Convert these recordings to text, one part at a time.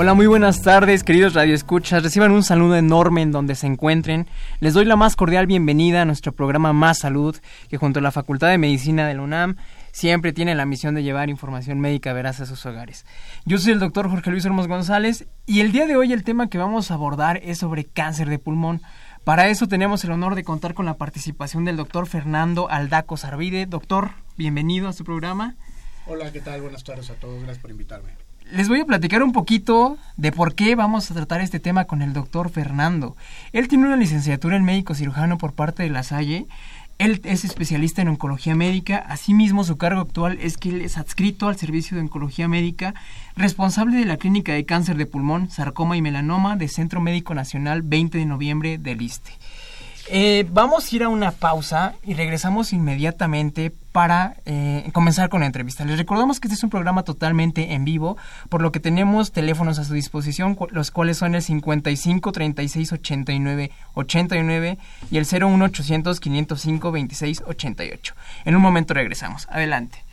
Hola, muy buenas tardes, queridos radioescuchas. Reciban un saludo enorme en donde se encuentren. Les doy la más cordial bienvenida a nuestro programa Más Salud, que junto a la Facultad de Medicina de la UNAM siempre tiene la misión de llevar información médica veraz a sus hogares. Yo soy el doctor Jorge Luis Hermos González y el día de hoy el tema que vamos a abordar es sobre cáncer de pulmón. Para eso tenemos el honor de contar con la participación del doctor Fernando Aldaco Sarvide. Doctor, bienvenido a su programa. Hola, ¿qué tal? Buenas tardes a todos. Gracias por invitarme les voy a platicar un poquito de por qué vamos a tratar este tema con el doctor Fernando. Él tiene una licenciatura en médico cirujano por parte de la Salle. Él es especialista en oncología médica. Asimismo, su cargo actual es que él es adscrito al servicio de oncología médica, responsable de la clínica de cáncer de pulmón, sarcoma y melanoma de Centro Médico Nacional 20 de noviembre del ISTE. Eh, vamos a ir a una pausa y regresamos inmediatamente para eh, comenzar con la entrevista. Les recordamos que este es un programa totalmente en vivo, por lo que tenemos teléfonos a su disposición, los cuales son el 55 36 89 89 y el 01 800 505 26 88. En un momento regresamos. Adelante.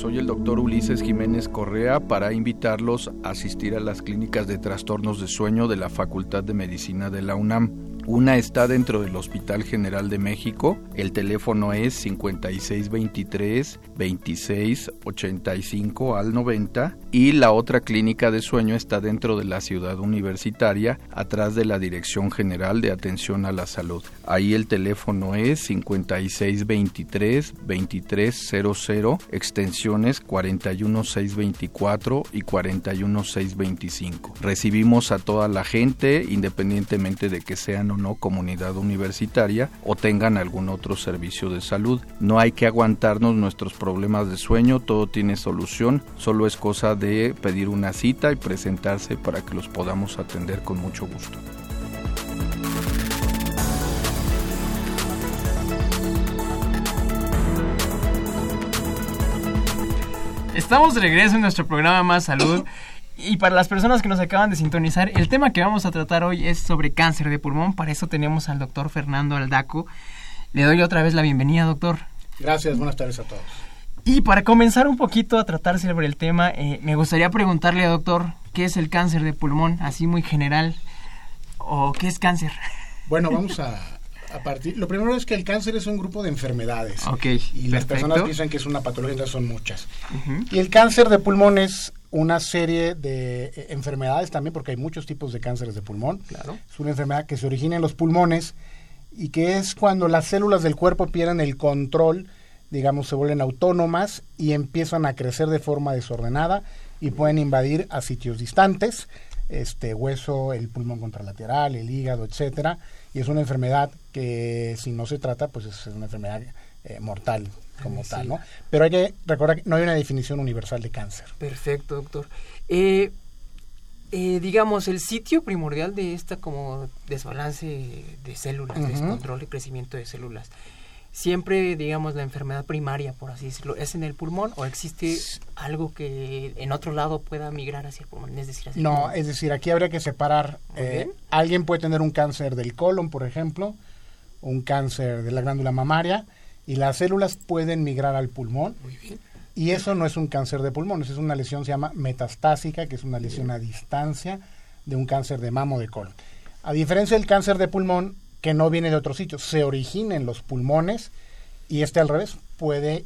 Soy el doctor Ulises Jiménez Correa para invitarlos a asistir a las clínicas de trastornos de sueño de la Facultad de Medicina de la UNAM. Una está dentro del Hospital General de México, el teléfono es 5623 2685 al 90 y la otra clínica de sueño está dentro de la ciudad universitaria, atrás de la Dirección General de Atención a la Salud. Ahí el teléfono es 5623 2300 extensiones 41624 y 41625. Recibimos a toda la gente independientemente de que sean o no comunidad universitaria o tengan algún otro servicio de salud. No hay que aguantarnos nuestros problemas de sueño, todo tiene solución, solo es cosa de pedir una cita y presentarse para que los podamos atender con mucho gusto. Estamos de regreso en nuestro programa Más Salud y para las personas que nos acaban de sintonizar, el tema que vamos a tratar hoy es sobre cáncer de pulmón. Para eso tenemos al doctor Fernando Aldaco. Le doy otra vez la bienvenida, doctor. Gracias, buenas tardes a todos. Y para comenzar un poquito a tratar sobre el tema, eh, me gustaría preguntarle, doctor, ¿qué es el cáncer de pulmón? Así muy general. ¿O qué es cáncer? Bueno, vamos a, a partir. Lo primero es que el cáncer es un grupo de enfermedades. Ok. Y las personas piensan que es una patología, entonces son muchas. Y el cáncer de pulmón es una serie de eh, enfermedades también, porque hay muchos tipos de cánceres de pulmón. Claro. Es una enfermedad que se origina en los pulmones y que es cuando las células del cuerpo pierden el control, digamos, se vuelven autónomas y empiezan a crecer de forma desordenada y pueden invadir a sitios distantes, este hueso, el pulmón contralateral, el hígado, etcétera, y es una enfermedad que si no se trata, pues es una enfermedad eh, mortal como tal, ¿no? Pero hay que recordar que no hay una definición universal de cáncer. Perfecto, doctor. Eh, eh, digamos, el sitio primordial de esta como desbalance de células, descontrol de crecimiento de células, siempre, digamos, la enfermedad primaria, por así decirlo, ¿es en el pulmón o existe algo que en otro lado pueda migrar hacia el pulmón? Es decir, no, es decir, aquí habría que separar. Eh, alguien puede tener un cáncer del colon, por ejemplo, un cáncer de la glándula mamaria, y las células pueden migrar al pulmón. Y eso no es un cáncer de pulmón, es una lesión se llama metastásica, que es una lesión a distancia de un cáncer de mamo de colon. A diferencia del cáncer de pulmón, que no viene de otro sitio, se origina en los pulmones y este al revés puede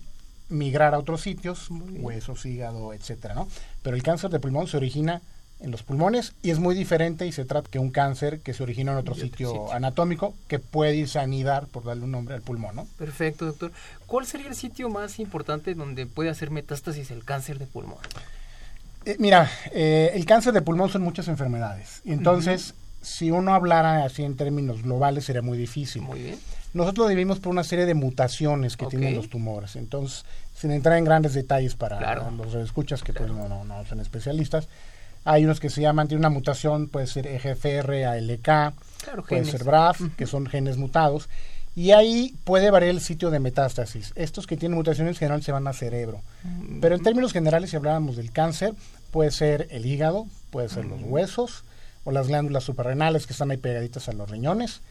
migrar a otros sitios, huesos, hígado, etcétera, ¿no? Pero el cáncer de pulmón se origina en los pulmones y es muy diferente y se trata que un cáncer que se origina en otro sitio, anatómico que puede irse a anidar, por darle un nombre, al pulmón, ¿no? Perfecto, doctor. ¿Cuál sería el sitio más importante donde puede hacer metástasis el cáncer de pulmón? Eh, mira, eh, el cáncer de pulmón son muchas enfermedades. Entonces, si uno hablara así en términos globales, sería muy difícil. Muy bien. Nosotros lo dividimos por una serie de mutaciones que tienen los tumores. Entonces, sin entrar en grandes detalles para los escuchas que pues no, no, no son especialistas, hay unos que se llaman, tiene una mutación, puede ser EGFR, ALK, puede ser BRAF, que son genes mutados. Y ahí puede variar el sitio de metástasis. Estos que tienen mutaciones generalmente se van al cerebro. Mm. Pero en términos generales, si hablábamos del cáncer, puede ser el hígado, puede ser los mm. huesos o las glándulas suprarrenales que están ahí pegaditas a los riñones,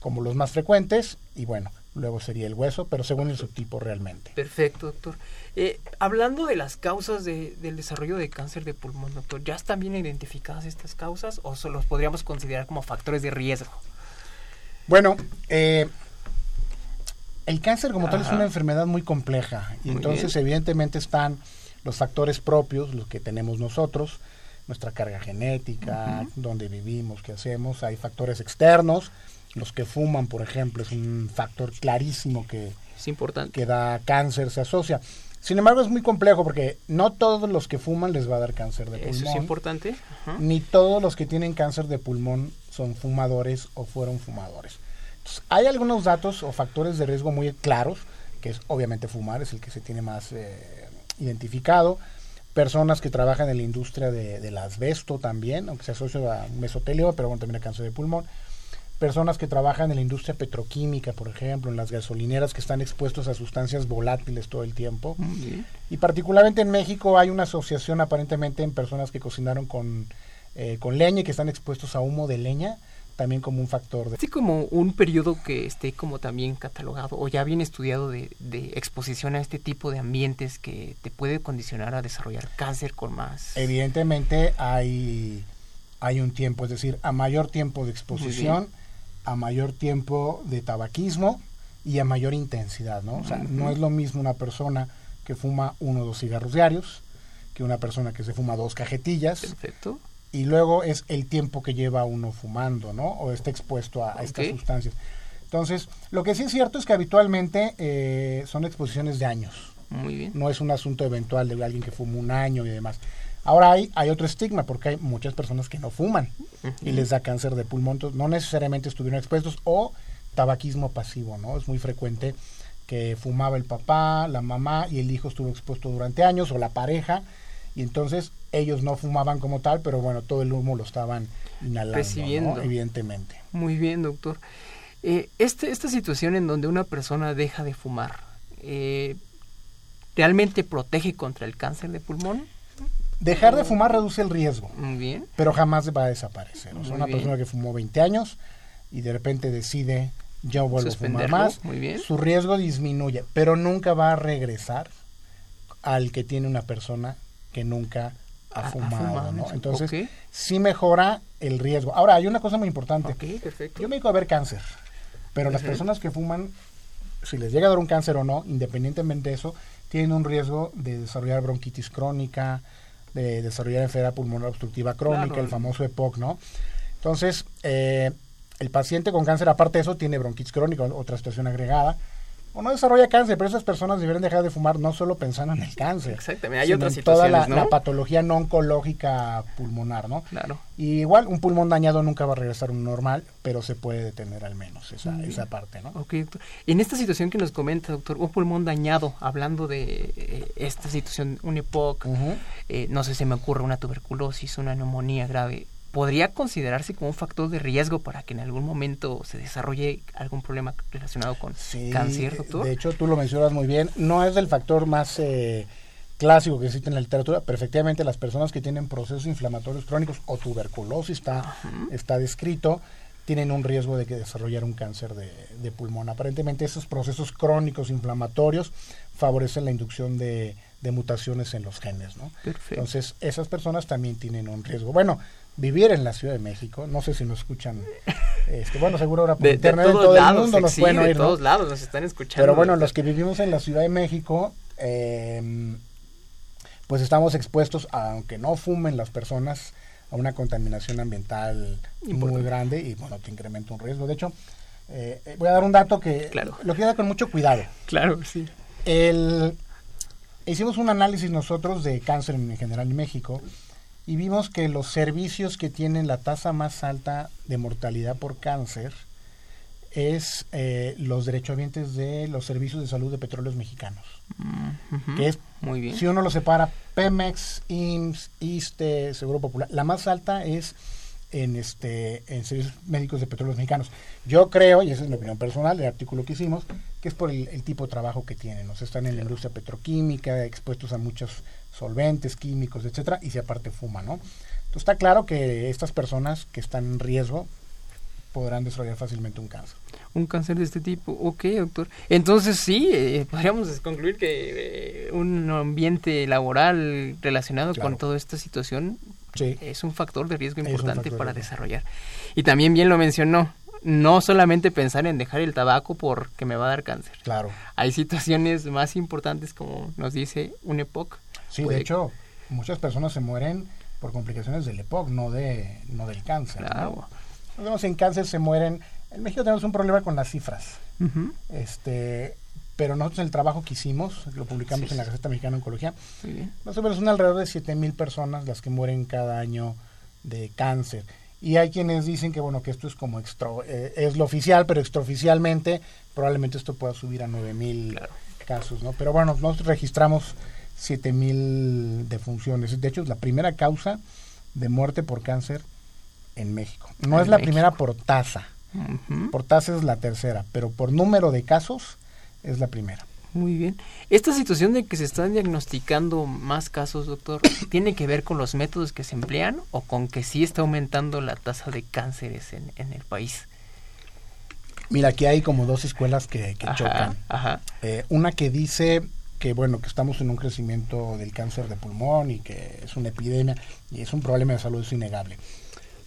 como los más frecuentes. Y bueno, luego sería el hueso, pero según el subtipo realmente. Perfecto, doctor. Eh, hablando de las causas del desarrollo de cáncer de pulmón, doctor, ¿ya están bien identificadas estas causas o solo los podríamos considerar como factores de riesgo? Bueno, eh, el cáncer como tal es una enfermedad muy compleja y entonces evidentemente están los factores propios, los que tenemos nosotros, nuestra carga genética, dónde vivimos, qué hacemos, hay factores externos, los que fuman, por ejemplo, es un factor clarísimo que, es importante. que da cáncer, se asocia. Sin embargo, es muy complejo porque no todos los que fuman les va a dar cáncer de pulmón. Eso es importante. Ni todos los que tienen cáncer de pulmón son fumadores o fueron fumadores. hay algunos datos o factores de riesgo muy claros, que es obviamente fumar, es el que se tiene más eh, identificado. Personas que trabajan en la industria de, del asbesto también, aunque se asocia a mesotelio, pero bueno, también a cáncer de pulmón personas que trabajan en la industria petroquímica, por ejemplo, en las gasolineras que están expuestos a sustancias volátiles todo el tiempo. Y particularmente en México hay una asociación aparentemente en personas que cocinaron con, eh, con leña y que están expuestos a humo de leña también como un factor de... Sí, como un periodo que esté como también catalogado o ya bien estudiado de, de, exposición a este tipo de ambientes que te puede condicionar a desarrollar cáncer con más... Evidentemente hay, hay un tiempo, es decir, a mayor tiempo de exposición a mayor tiempo de tabaquismo y a mayor intensidad, ¿no? O sea, no es lo mismo una persona que fuma uno o dos cigarros diarios que una persona que se fuma dos cajetillas. Perfecto. Y luego es el tiempo que lleva uno fumando, ¿no? O está expuesto a, estas sustancias. Entonces, lo que sí es cierto es que habitualmente eh, son exposiciones de años. Muy bien. No es un asunto eventual de alguien que fuma un año y demás. Ahora hay, hay otro estigma porque hay muchas personas que no fuman y les da cáncer de pulmón, no necesariamente estuvieron expuestos o tabaquismo pasivo, ¿no? Es muy frecuente que fumaba el papá, la mamá y el hijo estuvo expuesto durante años o la pareja y entonces ellos no fumaban como tal, pero bueno, todo el humo lo estaban inhalando, evidentemente. Muy bien, doctor. Eh, este, esta situación en donde una persona deja de fumar, eh, ¿realmente protege contra el cáncer de pulmón? Dejar de fumar reduce el riesgo. Muy bien. Pero jamás va a desaparecer. O sea, una persona que fumó 20 años y de repente decide, yo vuelvo a fumar más, Muy bien. su riesgo disminuye, pero nunca va a regresar al que tiene una persona que nunca ha, fumado, ¿no? Entonces, sí mejora el riesgo. Ahora, hay una cosa muy importante. perfecto. Yo me digo a ver cáncer, pero las personas que fuman, si les llega a dar un cáncer o no, independientemente de eso, tienen un riesgo de desarrollar bronquitis crónica, de desarrollar enfermedad pulmonar obstructiva crónica, el famoso EPOC, ¿no? Entonces, eh, el paciente con cáncer, aparte de eso, tiene bronquitis crónica, otra situación agregada, o no desarrolla cáncer, pero esas personas deberían dejar de fumar no solo pensando en el cáncer. Exactamente, hay otras situaciones, toda la, patología no oncológica pulmonar, ¿no? Claro. Y igual, un pulmón dañado nunca va a regresar a un normal, pero se puede detener al menos esa, esa parte, ¿no? Ok, doctor. En esta situación que nos comenta, doctor, un pulmón dañado, hablando de eh, esta situación, un EPOC, eh, no sé, si me ocurre una tuberculosis, una neumonía grave, podría considerarse como un factor de riesgo para que en algún momento se desarrolle algún problema relacionado con cáncer, doctor? De hecho, tú lo mencionas muy bien. No es el factor más eh, clásico que existe en la literatura, pero efectivamente las personas que tienen procesos inflamatorios crónicos o tuberculosis está, está descrito tienen un riesgo de que desarrollar un cáncer de, de, pulmón. Aparentemente esos procesos crónicos inflamatorios favorecen la inducción de, de mutaciones en los genes, ¿no? Entonces, esas personas también tienen un riesgo. Bueno, vivir en la Ciudad de México. No sé si nos escuchan, este, bueno, seguro ahora por internet, de todo el mundo nos pueden oír. De todos lados nos están escuchando. Pero bueno, los que vivimos en la Ciudad de México, em, pues estamos expuestos, aunque no fumen las personas, a una contaminación ambiental muy grande y bueno, te incrementa un riesgo. De hecho, eh, voy a dar un dato que lo quiero dar con mucho cuidado. Claro, sí. El, hicimos un análisis nosotros de cáncer en general en México y vimos que los servicios que tienen la tasa más alta de mortalidad por cáncer es eh, los derechohabientes de los servicios de salud de petróleos mexicanos. Que es, Muy bien. si uno lo separa, Pemex, IMSS, ISTE, Seguro Popular, la más alta es en este en servicios médicos de petróleos mexicanos. Yo creo, y esa es mi opinión personal, el artículo que hicimos, que es por el, tipo de trabajo que tienen. O sea, están en la industria petroquímica, expuestos a muchos solventes, químicos, etcétera, y si aparte fuman, ¿no? Entonces está claro que estas personas que están en riesgo podrán desarrollar fácilmente un cáncer. Un cáncer de este tipo, ok, doctor. Entonces sí, eh, podríamos concluir que eh, un ambiente laboral relacionado con toda esta situación es un factor de riesgo importante para desarrollar. Y también bien lo mencionó, no solamente pensar en dejar el tabaco porque me va a dar cáncer. Claro. Hay situaciones más importantes como nos dice un EPOC. Sí, de hecho, muchas personas se mueren por complicaciones del EPOC, no de no del cáncer. Claro. Vemos en cáncer se mueren. En México tenemos un problema con las cifras. Este, pero nosotros el trabajo que hicimos, lo publicamos en la Gaceta Mexicana de Oncología, más o menos son alrededor de 7 mil personas las que mueren cada año de cáncer. Y hay quienes dicen que bueno que esto es como extra, eh, es lo oficial, pero extraoficialmente probablemente esto pueda subir a 9 mil casos, ¿no? Pero bueno, nosotros registramos 7 mil defunciones. De hecho, es la primera causa de muerte por cáncer en México. No es la primera por tasa. Por tasa es la tercera, pero por número de casos es la primera. Muy bien. Esta situación de que se están diagnosticando más casos, doctor, ¿tiene que ver con los métodos que se emplean o con que sí está aumentando la tasa de cánceres en, en el país? Mira, aquí hay como dos escuelas que, chocan. Eh, una que dice que bueno que estamos en un crecimiento del cáncer de pulmón y que es una epidemia y es un problema de salud es innegable.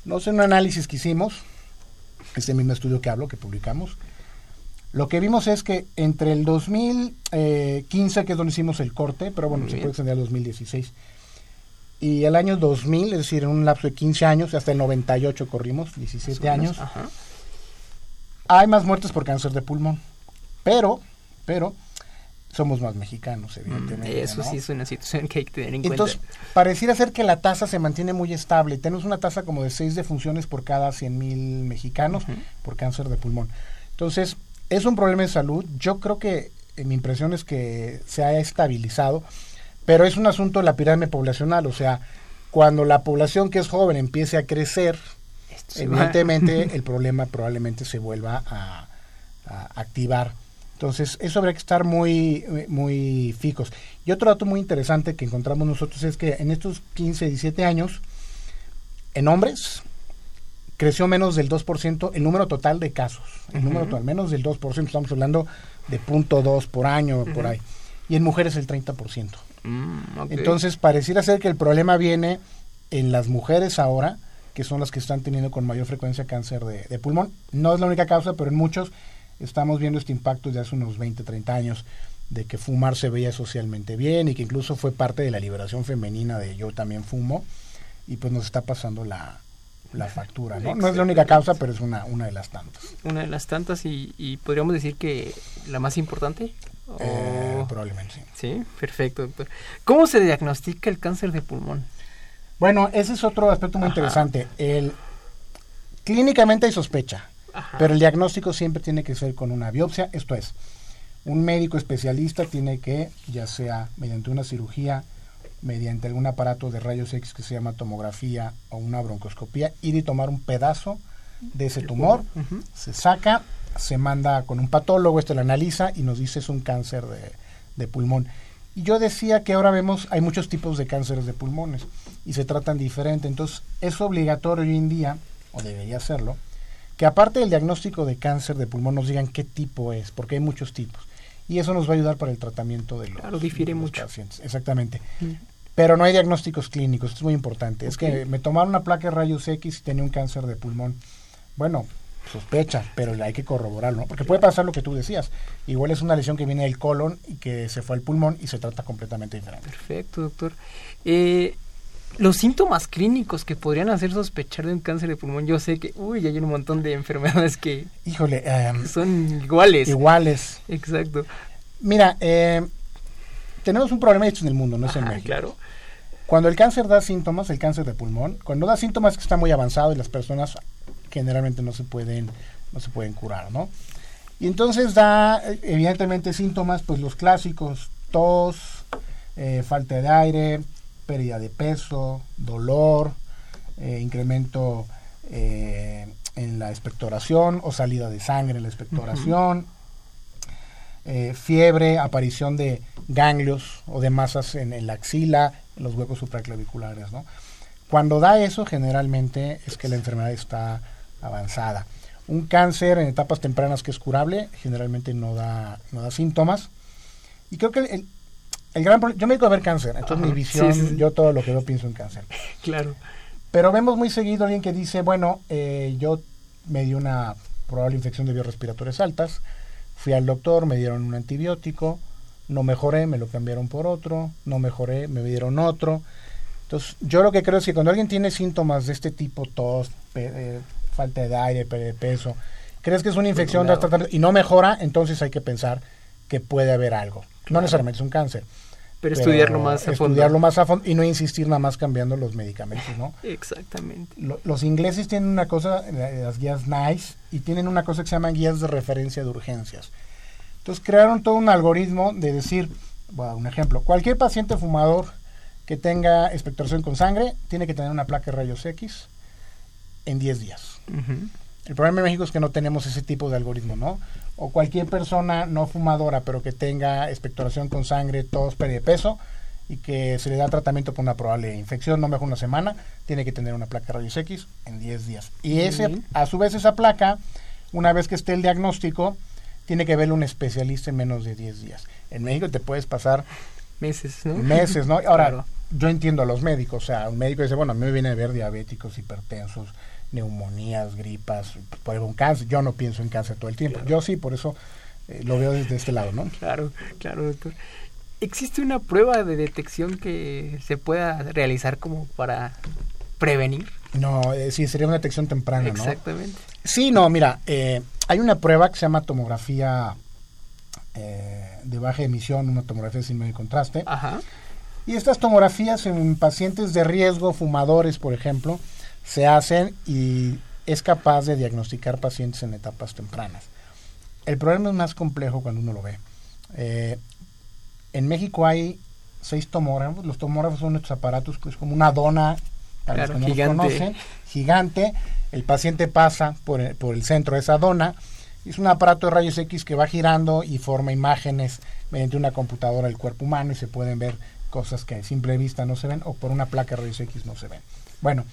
No sé un análisis que hicimos, este mismo estudio que hablo, que publicamos, lo que vimos es que entre el 2015, que es donde hicimos el corte, pero bueno, se puede extender al 2016, y el año 2000, es decir, en un lapso de 15 años, hasta el 98 corrimos, 17 años, hay más muertes por cáncer de pulmón. Pero, pero, somos más mexicanos, evidentemente. eso sí es una situación que hay que tener en cuenta. Entonces, pareciera ser que la tasa se mantiene muy estable. Tenemos una tasa como de 6 defunciones por cada 100 mil mexicanos por cáncer de pulmón. Entonces, es un problema de salud. Yo creo que mi impresión es que se ha estabilizado, pero es un asunto de la pirámide poblacional. O sea, cuando la población que es joven empiece a crecer, evidentemente el problema probablemente se vuelva a, activar. Entonces, eso habría que estar muy, muy fijos. Y otro dato muy interesante que encontramos nosotros es que en estos 15, 17 años, en hombres, creció menos del 2% el número total de casos. El número total, menos del 2%, estamos hablando de punto dos por año, por ahí. Y en mujeres el 30%. Mm, Entonces, pareciera ser que el problema viene en las mujeres ahora, que son las que están teniendo con mayor frecuencia cáncer de, pulmón. No es la única causa, pero en muchos estamos viendo este impacto desde hace unos 20, 30 años de que fumar se veía socialmente bien y que incluso fue parte de la liberación femenina de yo también fumo y pues nos está pasando la, la factura, ¿no? No es la única causa, pero es una, una de las tantas. Una de las tantas y, podríamos decir que la más importante. Eh, probablemente sí. Sí, perfecto, doctor. ¿Cómo se diagnostica el cáncer de pulmón? Bueno, ese es otro aspecto muy interesante. El, clínicamente hay sospecha, pero el diagnóstico siempre tiene que ser con una biopsia, esto es, un médico especialista tiene que, ya sea mediante una cirugía, mediante algún aparato de rayos X que se llama tomografía o una broncoscopía, ir y tomar un pedazo de ese tumor, se saca, se manda con un patólogo, este lo analiza y nos dice es un cáncer de, pulmón. Y yo decía que ahora vemos, hay muchos tipos de cánceres de pulmones y se tratan diferente, entonces es obligatorio hoy en día, o debería serlo, que aparte del diagnóstico de cáncer de pulmón nos digan qué tipo es, porque hay muchos tipos. Y eso nos va a ayudar para el tratamiento de los, claro, difiere mucho. pacientes. Exactamente. Pero no hay diagnósticos clínicos, esto es muy importante. Es que me tomaron una placa de rayos X y tenía un cáncer de pulmón. Bueno, sospecha, pero hay que corroborarlo, ¿no? Porque puede pasar lo que tú decías. Igual es una lesión que viene del colon y que se fue al pulmón y se trata completamente diferente. Perfecto, doctor. Eh, los síntomas clínicos que podrían hacer sospechar de un cáncer de pulmón, yo sé que, uy, hay un montón de enfermedades que Híjole, em, son iguales. iguales. Exacto. Mira, eh, tenemos un problema hecho en el mundo, no es en México. claro. Cuando el cáncer da síntomas, el cáncer de pulmón, cuando da síntomas es que está muy avanzado y las personas generalmente no se pueden, no se pueden curar, ¿no? Y entonces da, evidentemente, síntomas, pues los clásicos, tos, eh, falta de aire, pérdida de peso, dolor, eh, incremento eh, en la expectoración o salida de sangre en la expectoración, eh, fiebre, aparición de ganglios o de masas en, en la axila, en los huecos supraclaviculares, ¿no? Cuando da eso, generalmente es que la enfermedad está avanzada. Un cáncer en etapas tempranas que es curable, generalmente no da, no da síntomas. Y creo que el, el- gran problema, yo me dedico a ver cáncer, entonces Ajá, mi visión, sí, sí, sí. yo todo lo que veo pienso en cáncer. Claro. Pero vemos muy seguido a alguien que dice, bueno, eh, yo me di una probable infección de vías respiratorias altas, fui al doctor, me dieron un antibiótico, no mejoré, me lo cambiaron por otro, no mejoré, me dieron otro. Entonces, yo lo que creo es que cuando alguien tiene síntomas de este tipo, tos, pe- eh, falta de aire, pérdida de peso, crees que es una infección tras tratamiento y no mejora, entonces hay que pensar que puede haber algo. No necesariamente es un cáncer. Pero, estudiarlo más a fondo. Estudiarlo más a fondo y no insistir nada más cambiando los medicamentos, ¿no? Exactamente. Lo- los ingleses tienen una cosa, la- las guías NICE, y tienen una cosa que se llaman guías de referencia de urgencias. Entonces crearon todo un algoritmo de decir, bueno, un ejemplo, cualquier paciente fumador que tenga expectoración con sangre tiene que tener una placa de rayos X en 10 días. El problema en México es que no tenemos ese tipo de algoritmo, ¿no? O cualquier persona no fumadora, pero que tenga expectoración con sangre, tos, pérdida de peso, y que se le da tratamiento por una probable infección, no mejor una semana, tiene que tener una placa de rayos X en 10 días. Y ese, a su vez esa placa, una vez que esté el diagnóstico, tiene que verlo un especialista en menos de 10 días. En México te puedes pasar Meses, ¿no? meses, ¿no? Ahora, Claro. yo entiendo a los médicos, o sea, un médico dice, bueno, a mí me viene a ver diabéticos, hipertensos, neumonías, gripas, por un cáncer. Yo no pienso en cáncer todo el tiempo. Yo sí, por eso eh, lo veo desde este lado, ¿no? Claro, claro, doctor. ¿Existe una prueba de detección que se pueda realizar como para prevenir? No, eh, sí, sería una detección temprana, ¿no? Exactamente. Sí, no, mira, eh, hay una prueba que se llama tomografía eh, de baja emisión, una tomografía sin medio contraste. Ajá. Y estas tomografías en pacientes de riesgo, fumadores, por ejemplo, se hacen y es capaz de diagnosticar pacientes en etapas tempranas. El problema es más complejo cuando uno lo ve. Eh, en México hay seis tomógrafos. Los tomógrafos son estos aparatos que es como una dona, para Claro, los que no los gigante. conocen, gigante. El paciente pasa por el, por el centro de esa dona. Es un aparato de rayos X que va girando y forma imágenes mediante una computadora del cuerpo humano y se pueden ver cosas que a simple vista no se ven o por una placa de rayos X no se ven. Bueno,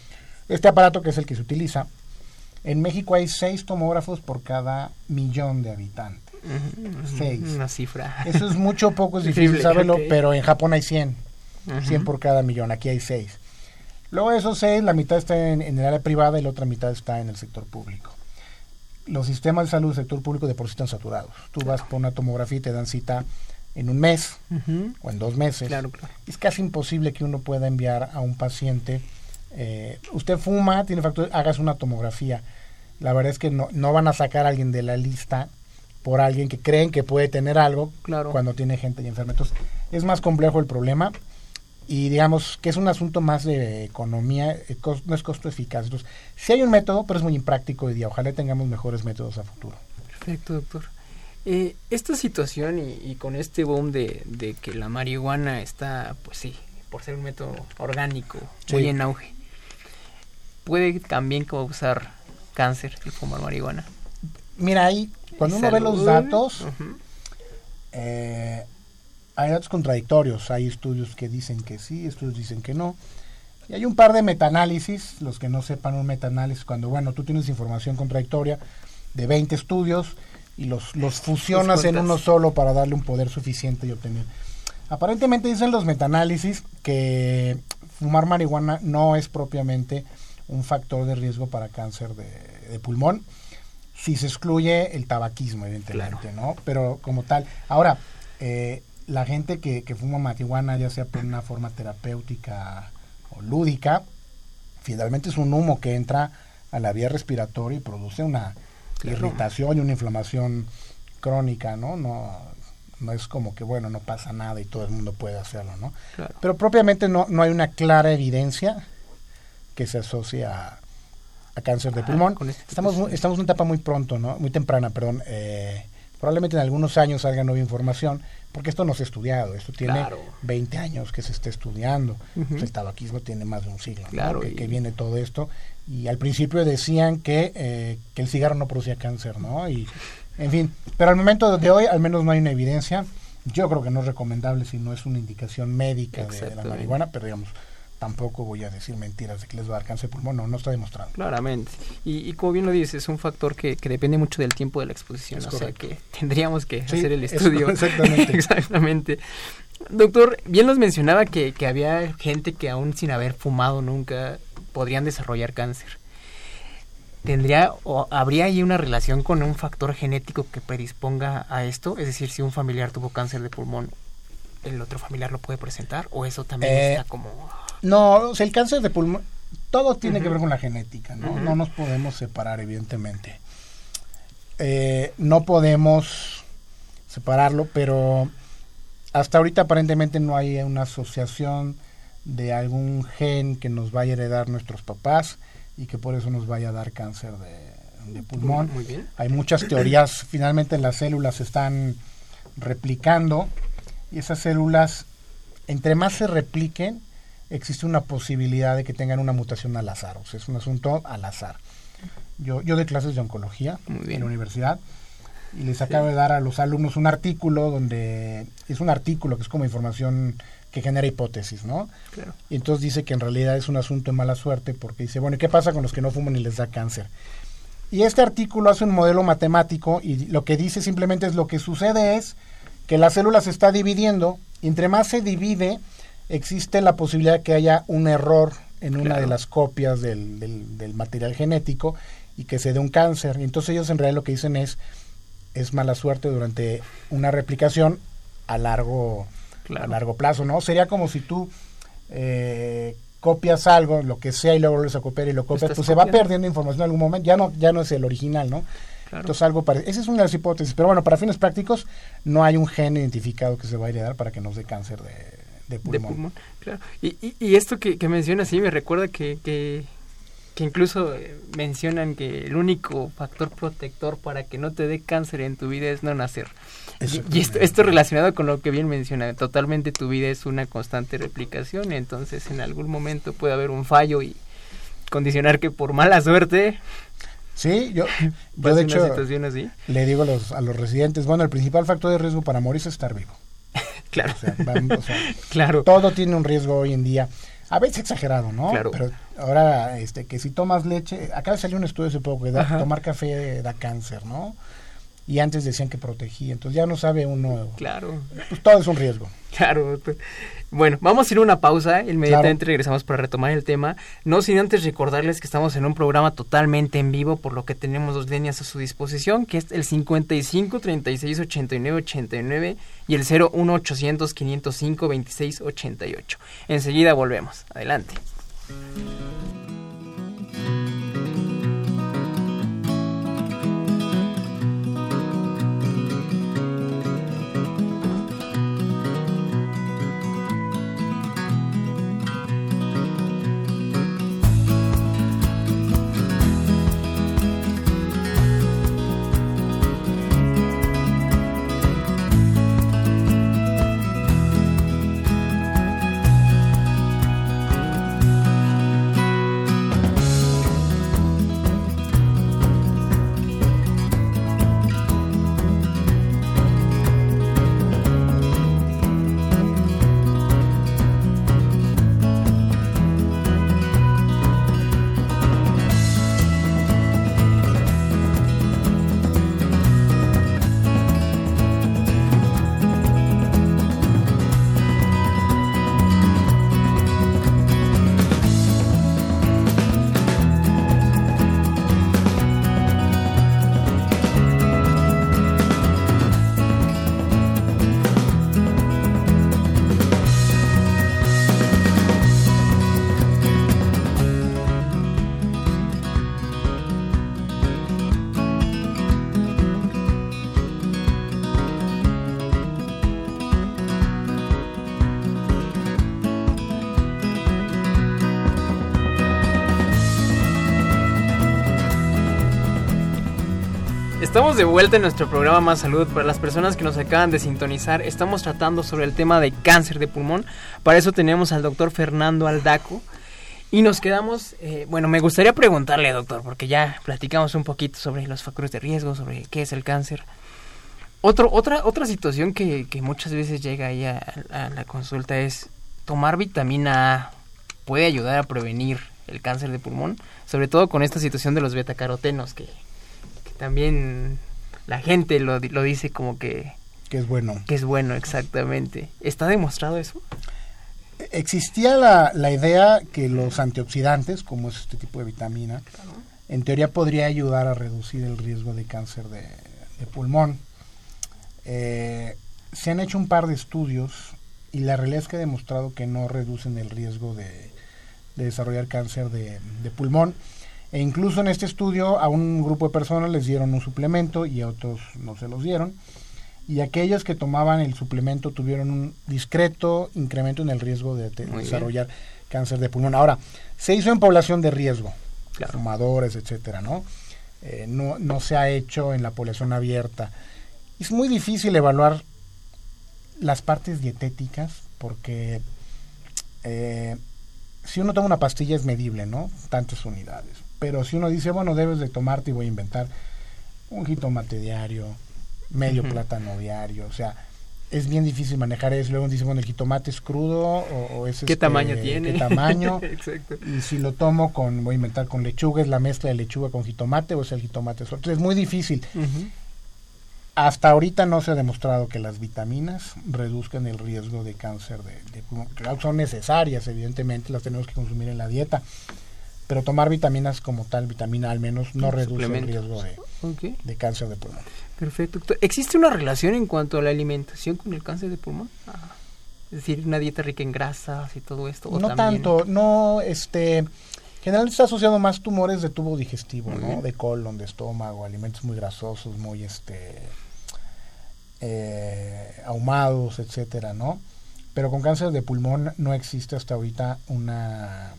este aparato que es el que se utiliza, en México hay seis tomógrafos por cada millón de habitantes. Seis. Una cifra. Eso es mucho o poco, es difícil saberlo, pero en Japón hay 100. Ujú. 100 por cada millón, aquí hay 6. Luego de esos 6, la mitad está en, en el área privada y la otra mitad está en el sector público. Los sistemas de salud del sector público de por sí están saturados. Tú vas por una tomografía y te dan cita en un mes o en dos meses. Claro, claro. Es casi imposible que uno pueda enviar a un paciente. Eh, usted fuma, tiene factor, hagas una tomografía. La verdad es que no, no van a sacar a alguien de la lista por alguien que creen que puede tener algo Claro. cuando tiene gente ya enferma. Entonces, es más complejo el problema y digamos que es un asunto más de economía, eh, no es costo eficaz. Entonces, sí hay un método, pero es muy impráctico hoy día. Ojalá tengamos mejores métodos a futuro. Perfecto, doctor. Eh, esta situación y, y con este boom de, de que la marihuana está, pues sí, por ser un método orgánico, muy en auge, puede también causar cáncer el fumar marihuana. Mira, ahí, cuando uno ve los datos. Eh, hay datos contradictorios, hay estudios que dicen que sí, estudios dicen que no. Y hay un par de metaanálisis, los que no sepan un metaanálisis, cuando, bueno, tú tienes información contradictoria de 20 estudios y los, los fusionas en uno solo para darle un poder suficiente y obtener. Aparentemente dicen los metaanálisis que fumar marihuana no es propiamente un factor de riesgo para cáncer de, de pulmón. si se excluye el tabaquismo, evidentemente, ¿no? Pero como tal, ahora, eh, la gente que, que fuma marihuana, ya sea por una forma terapéutica o lúdica, finalmente es un humo que entra a la vía respiratoria y produce una irritación y una inflamación crónica, ¿no? No, no es como que, bueno, no pasa nada y todo el mundo puede hacerlo, ¿no? Pero propiamente no, no hay una clara evidencia que se asocie a, cáncer de ah, pulmón. Este estamos, estamos en una etapa muy pronto, ¿no? Muy temprana, perdón. Eh, probablemente en algunos años salga nueva información, porque esto no se ha estudiado, esto tiene 20 años que se está estudiando, el tabaquismo tiene más de un siglo, claro, que, viene todo esto, y al principio decían que, eh, que el cigarro no producía cáncer, ¿no? Y, en fin, pero al momento de hoy al menos no hay una evidencia, yo creo que no es recomendable si no es una indicación médica de la marihuana, pero digamos, tampoco voy a decir mentiras de que les va a dar cáncer de pulmón, no, no está demostrado. Claramente. Y, como bien lo dices, es un factor que, depende mucho del tiempo de la exposición, o sea que tendríamos que hacer el estudio. exactamente. exactamente. Doctor, bien nos mencionaba que, que había gente que aún sin haber fumado nunca podrían desarrollar cáncer. ¿Tendría o habría ahí una relación con un factor genético que predisponga a esto? Es decir, si un familiar tuvo cáncer de pulmón, ¿el otro familiar lo puede presentar? ¿O eso también eh, está como no, o sea, el cáncer de pulmón, todo tiene que ver con la genética, ¿no? No nos podemos separar, evidentemente. Eh, no podemos separarlo, pero hasta ahorita aparentemente no hay una asociación de algún gen que nos vaya a heredar nuestros papás y que por eso nos vaya a dar cáncer de, pulmón. Muy bien. Hay muchas teorías, finalmente las células se están replicando y esas células, entre más se repliquen, existe una posibilidad de que tengan una mutación al azar, o sea, es un asunto al azar. Yo, yo doy clases de oncología en la universidad y les acabo de dar a los alumnos un artículo donde es un artículo que es como información que genera hipótesis, ¿no? Y entonces dice que en realidad es un asunto de mala suerte porque dice, bueno, ¿qué pasa con los que no fuman y les da cáncer? Y este artículo hace un modelo matemático y lo que dice simplemente es lo que sucede es que la célula se está dividiendo y entre más se divide, existe la posibilidad que haya un error en una de las copias del, del, material genético y que se dé un cáncer. Y entonces ellos en realidad lo que dicen es, es mala suerte durante una replicación a largo, a largo plazo, ¿no? Sería como si tú eh, copias algo, lo que sea, y luego vuelves a copiar y lo copias, pues se va perdiendo información en algún momento, ya no, ya no es el original, ¿no? Entonces algo parece, esa es una de las hipótesis, pero bueno, para fines prácticos no hay un gen identificado que se va a heredar para que nos dé cáncer de, de pulmón. claro. Y, y, esto que, que mencionas, sí, me recuerda que, que, incluso eh, mencionan que el único factor protector para que no te dé cáncer en tu vida es no nacer. Y, esto, esto relacionado con lo que bien menciona, totalmente tu vida es una constante replicación, entonces en algún momento puede haber un fallo y condicionar que por mala suerte Sí, yo, yo de hecho le digo a los, a los residentes, bueno, el principal factor de riesgo para morir es estar vivo. Claro. claro. Todo tiene un riesgo hoy en día. A veces exagerado, ¿no? Claro. Pero ahora, este, que si tomas leche, acaba de salir un estudio hace poco que tomar café da cáncer, ¿no? y antes decían que protegía, entonces ya no sabe uno. Claro. Pues todo es un riesgo. Claro. Bueno, vamos a ir a una pausa, inmediatamente regresamos para retomar el tema, no sin antes recordarles que estamos en un programa totalmente en vivo, por lo que tenemos dos líneas a su disposición, que es el 55 36 89 89 y el 01 800 505 26 88. Enseguida volvemos. Adelante. De vuelta en nuestro programa Más Salud. Para las personas que nos acaban de sintonizar, estamos tratando sobre el tema de cáncer de pulmón. Para eso tenemos al doctor Fernando Aldaco. Y nos quedamos, eh, bueno, me gustaría preguntarle, doctor, porque ya platicamos un poquito sobre los factores de riesgo, sobre qué es el cáncer. Otro, otra, otra situación que, que muchas veces llega ahí a, a la consulta es tomar vitamina A puede ayudar a prevenir el cáncer de pulmón, sobre todo con esta situación de los betacarotenos, que también la gente lo, lo dice como que... Que es bueno. Que es bueno, exactamente. ¿Está demostrado eso? Existía la, la idea que los antioxidantes, como es este tipo de vitamina, en teoría podría ayudar a reducir el riesgo de cáncer de, de pulmón. Eh, se han hecho un par de estudios y la realidad es que ha demostrado que no reducen el riesgo de, de desarrollar cáncer de, de, pulmón. E incluso en este estudio a un grupo de personas les dieron un suplemento y a otros no se los dieron. Y aquellos que tomaban el suplemento tuvieron un discreto incremento en el riesgo de, de desarrollar bien. cáncer de pulmón. Ahora, se hizo en población de riesgo, claro. fumadores, etcétera, ¿no? Eh, ¿no? No se ha hecho en la población abierta. Es muy difícil evaluar las partes dietéticas porque eh, si uno toma una pastilla es medible, ¿no? Tantas unidades. Pero si uno dice, bueno, debes de tomarte y voy a inventar un jitomate diario, medio uh -huh. plátano diario, o sea, es bien difícil manejar eso. Luego dice, bueno, el jitomate es crudo o, o es... ¿Qué este, tamaño tiene? ¿Qué tamaño? Exacto. Y si lo tomo con, voy a inventar con lechuga, es la mezcla de lechuga con jitomate o es el jitomate solo. Entonces es muy difícil. Uh -huh. Hasta ahorita no se ha demostrado que las vitaminas reduzcan el riesgo de cáncer de, de pulmón. Claro, son necesarias, evidentemente, las tenemos que consumir en la dieta. Pero tomar vitaminas como tal, vitamina al menos, no reduce el riesgo de, okay. de, cáncer de pulmón. Perfecto. ¿Existe una relación en cuanto a la alimentación con el cáncer de pulmón? Ah, es decir, una dieta rica en grasas y todo esto. no también? tanto, no, este, generalmente está asociado más tumores de tubo digestivo, muy ¿no? Bien. De colon, de estómago, alimentos muy grasosos, muy, este, eh, ahumados, etcétera, ¿no? Pero con cáncer de pulmón no existe hasta ahorita una,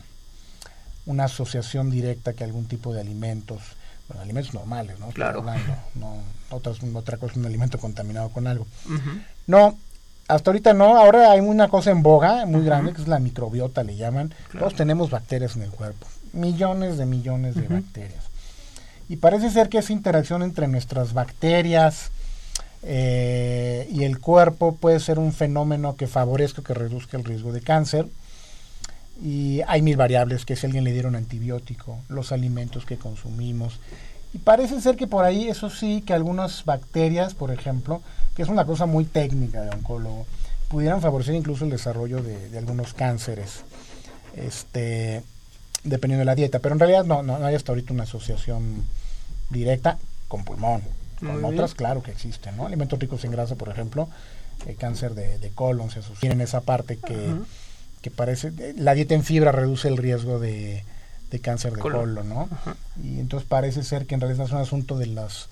una asociación directa que algún tipo de alimentos, bueno, alimentos normales, ¿no? Claro. Hablando, no, otras, otra cosa, un alimento contaminado con algo. Uh -huh. No, hasta ahorita no, ahora hay una cosa en boga muy uh -huh. grande que es la microbiota, le llaman. Claro. Todos tenemos bacterias en el cuerpo, millones de millones de uh -huh. bacterias. Y parece ser que esa interacción entre nuestras bacterias, eh, y el cuerpo puede ser un fenómeno que favorezca que reduzca el riesgo de cáncer. Y hay mil variables, que si alguien le dieron antibiótico, los alimentos que consumimos. Y parece ser que por ahí, eso sí, que algunas bacterias, por ejemplo, que es una cosa muy técnica de oncólogo, pudieran favorecer incluso el desarrollo de, de algunos cánceres, este, dependiendo de la dieta. Pero en realidad no, no, no hay hasta ahorita una asociación directa con pulmón. Con Muy otras, bien. claro que existen, ¿no? Alimentos ricos en grasa, por ejemplo, el cáncer de, de colon se asocia en esa parte que, uh -huh. Que parece. La dieta en fibra reduce el riesgo de, de cáncer de colon, ¿no? Y entonces parece ser que en realidad es un asunto de las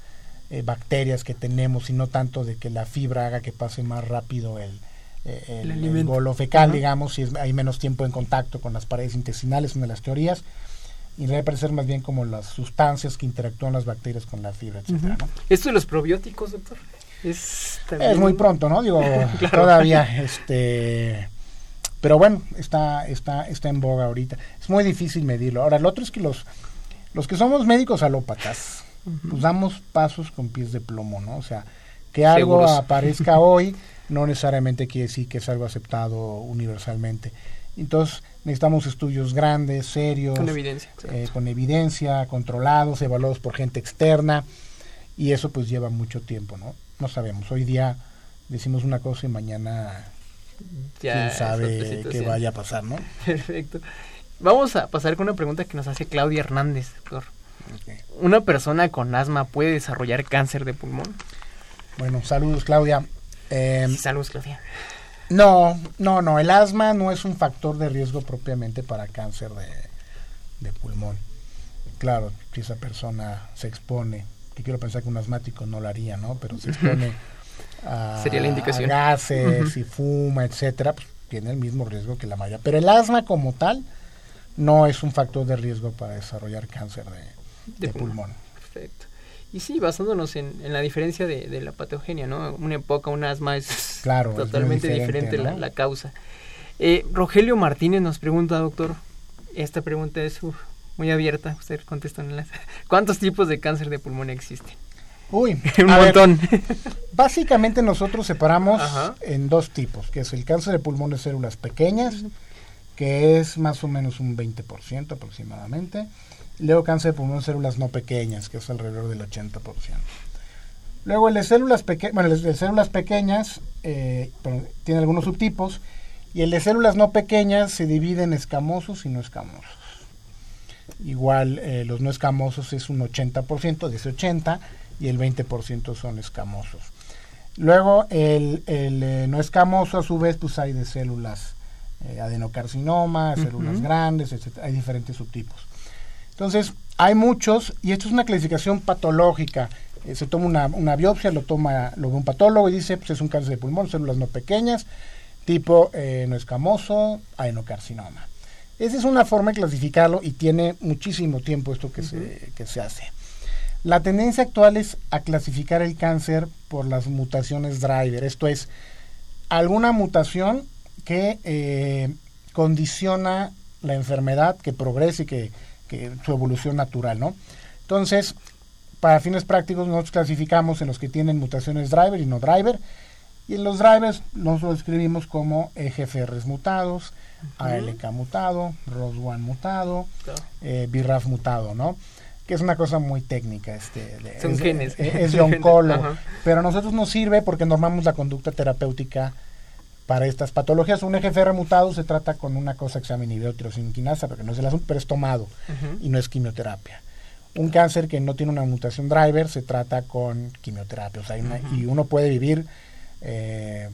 eh, bacterias que tenemos y no tanto de que la fibra haga que pase más rápido el, eh, el, el, el bolo fecal, digamos, si es, hay menos tiempo en contacto con las paredes intestinales, una de las teorías y debe parecer más bien como las sustancias que interactúan las bacterias con la fibra, etcétera. ¿no? ¿Esto de los probióticos, doctor? Es, también... es muy pronto, ¿no? Digo, claro. todavía, este... Pero bueno, está, está, está en boga ahorita. Es muy difícil medirlo. Ahora, lo otro es que los, los que somos médicos alópatas, uh -huh. pues damos pasos con pies de plomo, ¿no? O sea, que algo Seguros. aparezca hoy no necesariamente quiere decir que es algo aceptado universalmente. Entonces necesitamos estudios grandes, serios, con evidencia, eh, con evidencia, controlados, evaluados por gente externa y eso pues lleva mucho tiempo, ¿no? No sabemos. Hoy día decimos una cosa y mañana ya quién sabe qué vaya a pasar, ¿no? Perfecto. Vamos a pasar con una pregunta que nos hace Claudia Hernández, doctor. Okay. ¿Una persona con asma puede desarrollar cáncer de pulmón? Bueno, saludos Claudia. Eh, sí, saludos Claudia. No, no, no. El asma no es un factor de riesgo propiamente para cáncer de, de pulmón. Claro, si esa persona se expone, que quiero pensar que un asmático no lo haría, ¿no? Pero se expone a, Sería la indicación. a gases uh -huh. y fuma, etcétera, pues tiene el mismo riesgo que la malla. Pero el asma como tal no es un factor de riesgo para desarrollar cáncer de, de, de pulmón. Perfecto. Y sí, basándonos en, la diferencia de, la patogenia, ¿no? Una época, un asma es claro, totalmente diferente, la, causa. Eh, Rogelio Martínez nos pregunta, doctor, esta pregunta es muy abierta, ustedes contestan. ¿Cuántos tipos de cáncer de pulmón existen? Uy, un montón. básicamente nosotros separamos en dos tipos, que es el cáncer de pulmón de células pequeñas, que es más o menos un 20% aproximadamente. Luego cáncer de pulmón de células no pequeñas, que es alrededor del 80%. Luego el de células, pequeñas bueno, el de células pequeñas eh, tiene algunos subtipos y el de células no pequeñas se divide en escamosos y no escamosos. Igual eh, los no escamosos es un 80%, de ese 80, y el 20% son escamosos. Luego el, eh, no escamoso a su vez pues hay de células eh, adenocarcinoma, células grandes, etc. Hay diferentes subtipos. Entonces hay muchos y esto es una clasificación patológica. Eh, se toma una, biopsia, lo toma lo ve un patólogo y dice pues es un cáncer de pulmón, células no pequeñas, tipo no escamoso, adenocarcinoma. Esa es una forma de clasificarlo y tiene muchísimo tiempo esto que, se, que se hace. La tendencia actual es a clasificar el cáncer por las mutaciones driver, esto es, alguna mutación que eh, condiciona la enfermedad, que progrese y que, su evolución natural, ¿no? Entonces, para fines prácticos, nosotros clasificamos en los que tienen mutaciones driver y no driver, y en los drivers nos lo escribimos como EGFRs mutados, ALK mutado, ROS1 mutado, eh, BRAF mutado, ¿no? Que es una cosa muy técnica. Este, Son es, genes. Es, de oncólogo. pero a nosotros nos sirve porque normamos la conducta terapéutica para estas patologías. Un EGFR mutado se trata con una cosa que se llama inhibidor tirosinquinasa, porque no es el asunto, pero es tomado y no es quimioterapia. Un cáncer que no tiene una mutación driver se trata con quimioterapia. O sea, y uno puede vivir eh,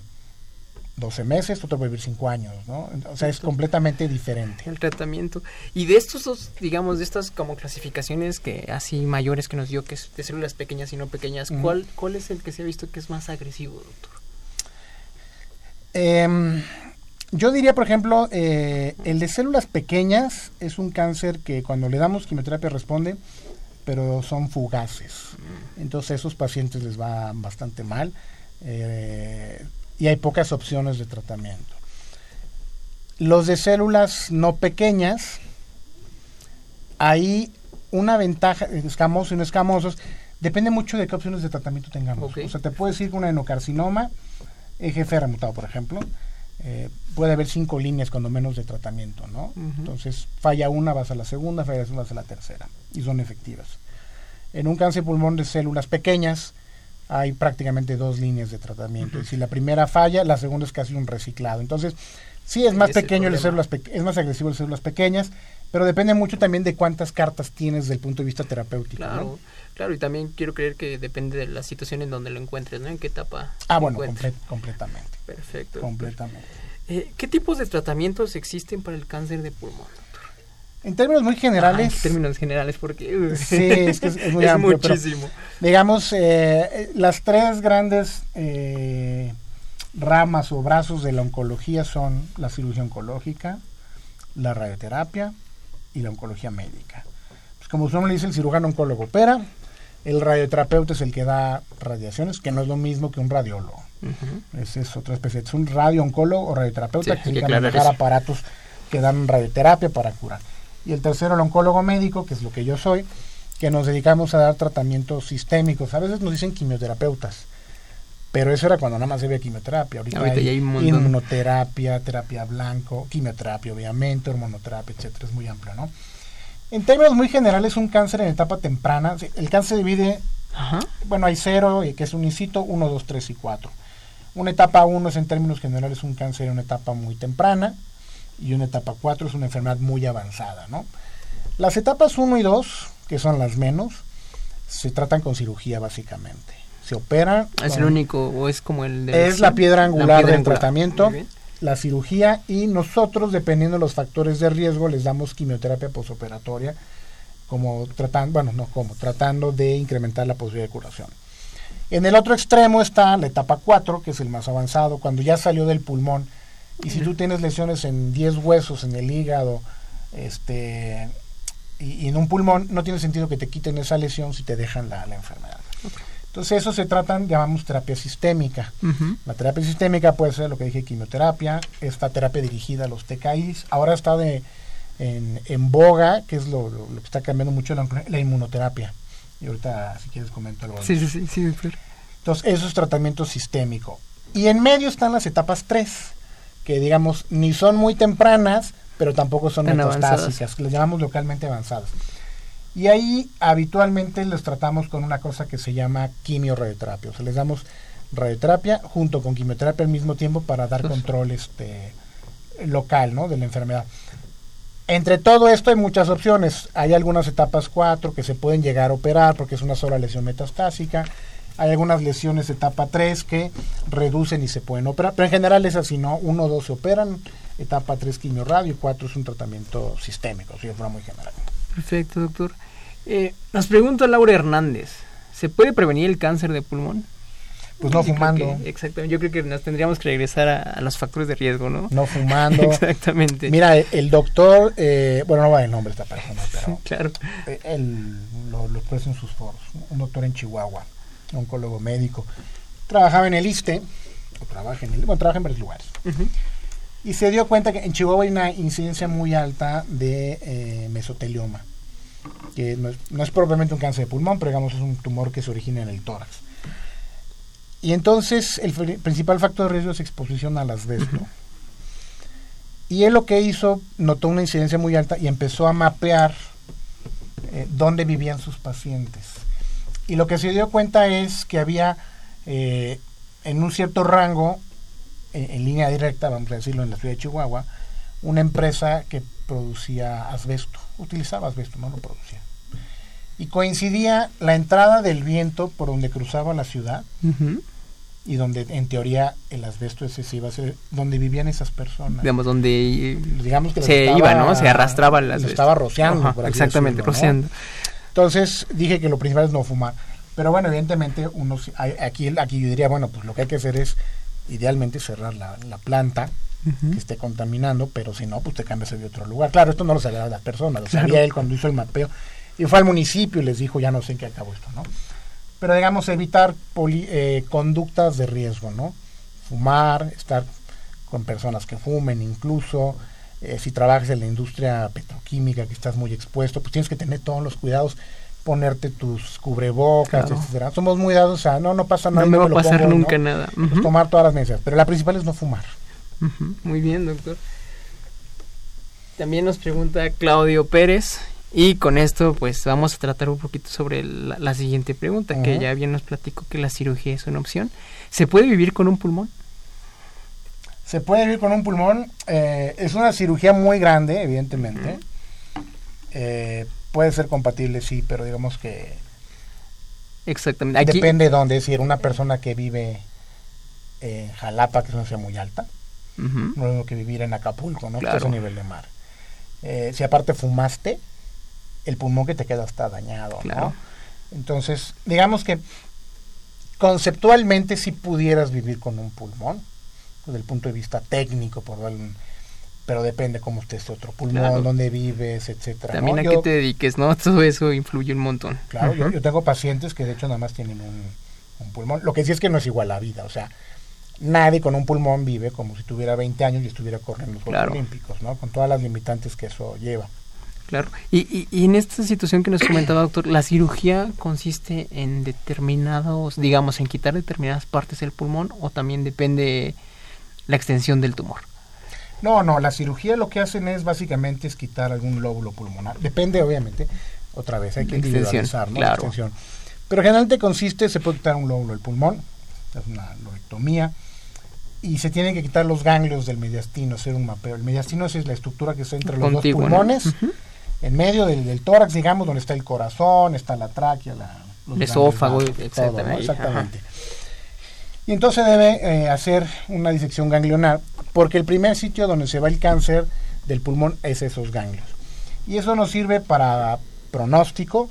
12 meses, otro puede vivir 5 años, ¿no? O sea, es completamente diferente. El tratamiento. Y de estos dos, digamos, de estas como clasificaciones que así mayores que nos dio, que es de células pequeñas y no pequeñas, ¿cuál, ¿cuál es el que se ha visto que es más agresivo, doctor? Em, yo diría, por ejemplo, eh, el de células pequeñas es un cáncer que cuando le damos quimioterapia responde, pero son fugaces. Entonces a esos pacientes les va bastante mal. Eh, y hay pocas opciones de tratamiento. Los de células no pequeñas, hay una ventaja, escamosos y no escamosos, depende mucho de qué opciones de tratamiento tengamos. O sea, te puedes decir que una enocarcinoma, EGF remutado, por ejemplo, eh, puede haber cinco líneas cuando menos de tratamiento, ¿no? Entonces, falla una, vas a la segunda, falla una, vas a la tercera, y son efectivas. En un cáncer pulmón de células pequeñas, hay prácticamente dos líneas de tratamiento. Y si la primera falla, la segunda es casi un reciclado. Entonces, sí es más pequeño el células es más agresivo el células pequeñas, pero depende mucho también de cuántas cartas tienes desde el punto de vista terapéutico. Claro, claro, y también quiero creer que depende de la situación en donde lo encuentres, ¿no? En qué etapa. Ah, bueno, completamente. Perfecto. Completamente. Eh, ¿Qué tipos de tratamientos existen para el cáncer de pulmón? En términos muy generales. en términos generales, porque. sí, es que es, muy amplio, muchísimo. digamos, eh, las tres grandes eh, ramas o brazos de la oncología son la cirugía oncológica, la radioterapia y la oncología médica. Pues como su nombre dice, el cirujano oncólogo opera, el radioterapeuta es el que da radiaciones, que no es lo mismo que un radiólogo. Esa es otra especie. Es un radio-oncólogo o radioterapeuta que se a manejar aparatos que dan radioterapia para curar y el tercero el oncólogo médico, que es lo que yo soy, que nos dedicamos a dar tratamientos sistémicos. A veces nos dicen quimioterapeutas, pero eso era cuando nada más se ve quimioterapia. Ahorita, hay, inmunoterapia, terapia blanco, quimioterapia, obviamente, hormonoterapia, etcétera, es muy amplio, ¿no? En términos muy generales, un cáncer en etapa temprana, el cáncer divide, bueno, hay cero, que es un incito, uno, dos, tres y cuatro. Una etapa uno es en términos generales un cáncer en una etapa muy temprana, y una etapa 4 es una enfermedad muy avanzada, ¿no? Las etapas 1 y 2, que son las menos, se tratan con cirugía básicamente. Se opera. ¿Es el único o es como el de Es la piedra angular del tratamiento, la cirugía y nosotros, dependiendo de los factores de riesgo, les damos quimioterapia posoperatoria, como tratando, bueno, no como, tratando de incrementar la posibilidad de curación. En el otro extremo está la etapa 4, que es el más avanzado, cuando ya salió del pulmón y si tú tienes lesiones en 10 huesos, en el hígado, este y, en un pulmón no tiene sentido que te quiten esa lesión si te dejan la, enfermedad. Entonces eso se tratan, llamamos terapia sistémica. La terapia sistémica puede ser lo que dije, quimioterapia, esta terapia dirigida a los TKIs. Ahora está de, en, boga, que es lo, que está cambiando mucho la, inmunoterapia. Y ahorita, si quieres, comento algo. Sí, sí, sí, sí. Entonces, eso es tratamiento sistémico. Y en medio están las etapas 3, que digamos, ni son muy tempranas, pero tampoco son metastásicas, que les llamamos localmente avanzadas. Y ahí habitualmente les tratamos con una cosa que se llama quimio-radioterapia. O sea, les damos radioterapia junto con quimioterapia al mismo tiempo para dar control este, local ¿no? de la enfermedad. Entre todo esto hay muchas opciones. Hay algunas etapas 4 que se pueden llegar a operar porque es una sola lesión metastásica. Hay algunas lesiones de etapa 3 que reducen y se pueden operar. Pero en general es así, ¿no? 1 o 2 se operan, etapa 3 quimio radio y 4 es un tratamiento sistémico, si fuera muy general. Perfecto, doctor. Eh, nos pregunta Laura Hernández, ¿se puede prevenir el cáncer de pulmón? Pues no fumando. exactamente, yo creo que nos tendríamos que regresar a, los factores de riesgo, ¿no? No fumando. exactamente. Mira, el doctor, eh, bueno, no va el nombre de esta persona, pero claro. Eh, él lo, lo expresa en sus foros, un doctor en Chihuahua, oncólogo médico. Trabajaba en el ISTE, o trabaja en el, bueno, trabaja en varios lugares. Y se dio cuenta que en Chihuahua hay una incidencia muy alta de eh, mesotelioma, que no es, propiamente un cáncer de pulmón, pero digamos es un tumor que se origina en el tórax. Y entonces el principal factor de riesgo es exposición al asbesto. Y él lo que hizo, notó una incidencia muy alta y empezó a mapear eh, dónde vivían sus pacientes. Y lo que se dio cuenta es que había eh, en un cierto rango en, línea directa, vamos a decirlo, en la ciudad de Chihuahua, una empresa que producía asbesto, utilizaba asbesto, no lo producía. Y coincidía la entrada del viento por donde cruzaba la ciudad y donde en teoría el asbesto ese se iba a ser donde vivían esas personas. Digamos, donde digamos que se iba, ¿no? Se arrastraba el asbesto. estaba rociando. exactamente, rociando. Entonces dije que lo principal es no fumar. Pero bueno, evidentemente uno aquí, aquí yo diría, bueno, pues lo que hay que hacer es idealmente cerrar la, planta que esté contaminando, pero si no, pues te cambias de otro lugar. Claro, esto no lo sabía la persona, lo sabía él cuando hizo el mapeo. Y fue al municipio y les dijo, ya no sé en qué acabó esto, ¿no? Pero digamos, evitar eh, conductas de riesgo, ¿no? Fumar, estar con personas que fumen incluso. Eh, si trabajas en la industria petroquímica, que estás muy expuesto, pues tienes que tener todos los cuidados ponerte tus cubrebocas, etcétera. Somos muy dados a no, no pasa nada. No me va a pasar nunca nada. Pues tomar todas las medidas, pero la principal es no fumar. Muy bien, doctor. También nos pregunta Claudio Pérez y con esto pues vamos a tratar un poquito sobre la, siguiente pregunta, que ya bien nos platicó que la cirugía es una opción. ¿Se puede vivir con un pulmón? Se puede vivir con un pulmón. Eh, es una cirugía muy grande, evidentemente. eh, puede ser compatible, sí, pero digamos que... Exactamente. Depende de dónde, es decir, una persona que vive en Jalapa, que es una ciudad muy alta, no es lo que vivir en Acapulco, ¿no? Que es un nivel de mar. Eh, si aparte fumaste, el pulmón que te queda está dañado, ¿no? Entonces, digamos que conceptualmente si pudieras vivir con un pulmón, desde el punto de vista técnico, por darle un, pero depende cómo esté este otro pulmón, dónde vives, etcétera. También a qué te dediques, ¿no? Todo eso influye un montón. Claro, yo, tengo pacientes que de hecho nada más tienen un, pulmón. Lo que sí es que no es igual la vida, o sea, nadie con un pulmón vive como si tuviera 20 años y estuviera corriendo los Juegos Olímpicos, ¿no? Con todas las limitantes que eso lleva. Claro. Y, y, en esta situación que nos comentaba, doctor, ¿la cirugía consiste en determinados, digamos, en quitar determinadas partes del pulmón o también depende la extensión del tumor? No, no, la cirugía lo que hacen es básicamente es quitar algún lóbulo pulmonar. Depende, obviamente, otra vez, hay que individualizar, ¿no? La extensión. Pero generalmente consiste, se puede quitar un lóbulo del pulmón, es una lobectomía, y se tienen que quitar los ganglios del mediastino, hacer un mapeo. El mediastino es la estructura que está entre los dos pulmones, en medio del, tórax, digamos, donde está el corazón, está la tráquea, la, el esófago, Exactamente. Y entonces debe eh, hacer una disección ganglionar, porque el primer sitio donde se va el cáncer del pulmón es esos ganglios. Y eso nos sirve para pronóstico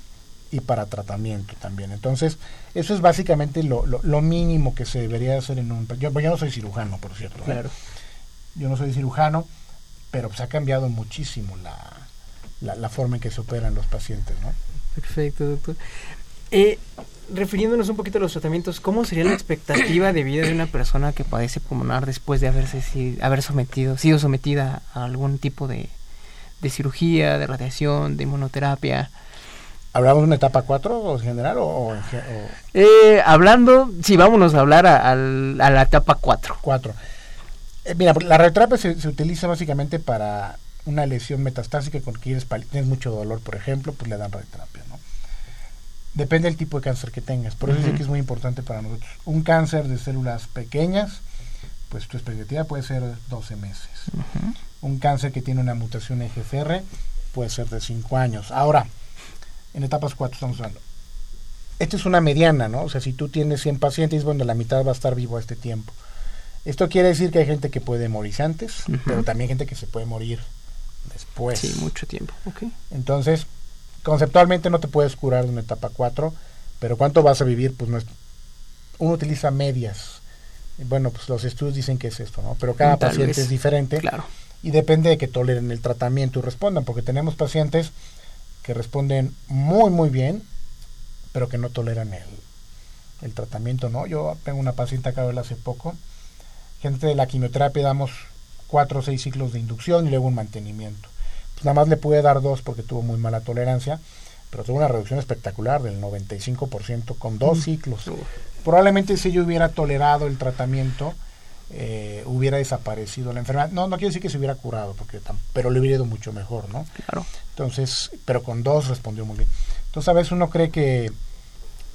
y para tratamiento también. Entonces, eso es básicamente lo, lo, mínimo que se debería hacer en un... Yo, yo no soy cirujano, por cierto. ¿eh? Claro. Yo no soy cirujano, pero se pues ha cambiado muchísimo la, la, forma en que se operan los pacientes, ¿no? Perfecto, doctor. Eh, refiriéndonos un poquito a los tratamientos, ¿cómo sería la expectativa de vida de una persona que padece pulmonar después de haberse haber sometido, sido sometida a algún tipo de, cirugía, de radiación, de inmunoterapia? ¿Hablamos de una etapa 4 en general o, Eh, hablando, sí, vámonos a hablar a, la etapa 4. 4. Eh, mira, la radioterapia se, se, utiliza básicamente para una lesión metastásica con que tienes mucho dolor, por ejemplo, pues le dan radioterapia, ¿no? Depende del tipo de cáncer que tengas. Por eso que es muy importante para nosotros. Un cáncer de células pequeñas, pues tu expectativa puede ser 12 meses. Un cáncer que tiene una mutación EGFR puede ser de 5 años. Ahora, en etapas 4 estamos hablando. Esta es una mediana, ¿no? O sea, si tú tienes 100 pacientes, bueno, la mitad va a estar vivo a este tiempo. Esto quiere decir que hay gente que puede morir antes, pero también gente que se puede morir después. Sí, mucho tiempo. Okay. Entonces, conceptualmente no te puedes curar de una etapa 4, pero ¿cuánto vas a vivir? Pues no es, uno utiliza medias. Bueno, pues los estudios dicen que es esto, ¿no? Pero cada paciente es diferente. Claro. Y depende de que toleren el tratamiento y respondan, porque tenemos pacientes que responden muy, muy bien, pero que no toleran el, el tratamiento, ¿no? Yo tengo una paciente acá de hace poco, gente de la quimioterapia damos cuatro o seis ciclos de inducción y luego un mantenimiento. Pues nada más le pude dar dos porque tuvo muy mala tolerancia, pero tuvo una reducción espectacular del 95% con dos ciclos. Probablemente si yo hubiera tolerado el tratamiento, eh, hubiera desaparecido la enfermedad. No, no quiere decir que se hubiera curado, porque pero le hubiera ido mucho mejor, ¿no? Claro. Entonces, pero con dos respondió muy bien. Entonces a veces uno cree que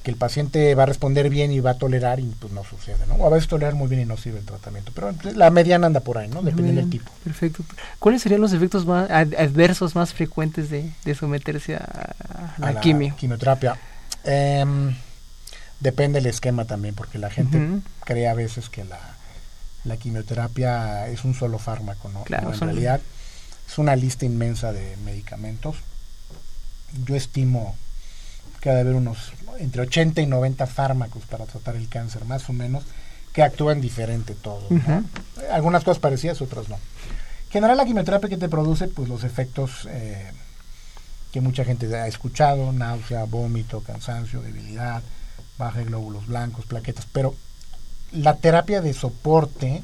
que el paciente va a responder bien y va a tolerar y pues no sucede, ¿no? O a veces tolerar muy bien y no sirve el tratamiento, pero la mediana anda por ahí, ¿no? Dependiendo del tipo. Perfecto. ¿Cuáles serían los efectos más adversos más frecuentes de, someterse a, la, quimio? quimioterapia. Em, depende del esquema también, porque la gente cree a veces que la, la, quimioterapia es un solo fármaco, ¿no? Claro, en realidad es una lista inmensa de medicamentos. Yo estimo que ha de haber unos entre 80 y 90 fármacos para tratar el cáncer, más o menos, que actúan diferente todos. Algunas cosas parecidas, otras no. En general, la quimioterapia que te produce, pues los efectos eh, que mucha gente ha escuchado, náusea, vómito, cansancio, debilidad, baja de glóbulos blancos, plaquetas, pero la terapia de soporte,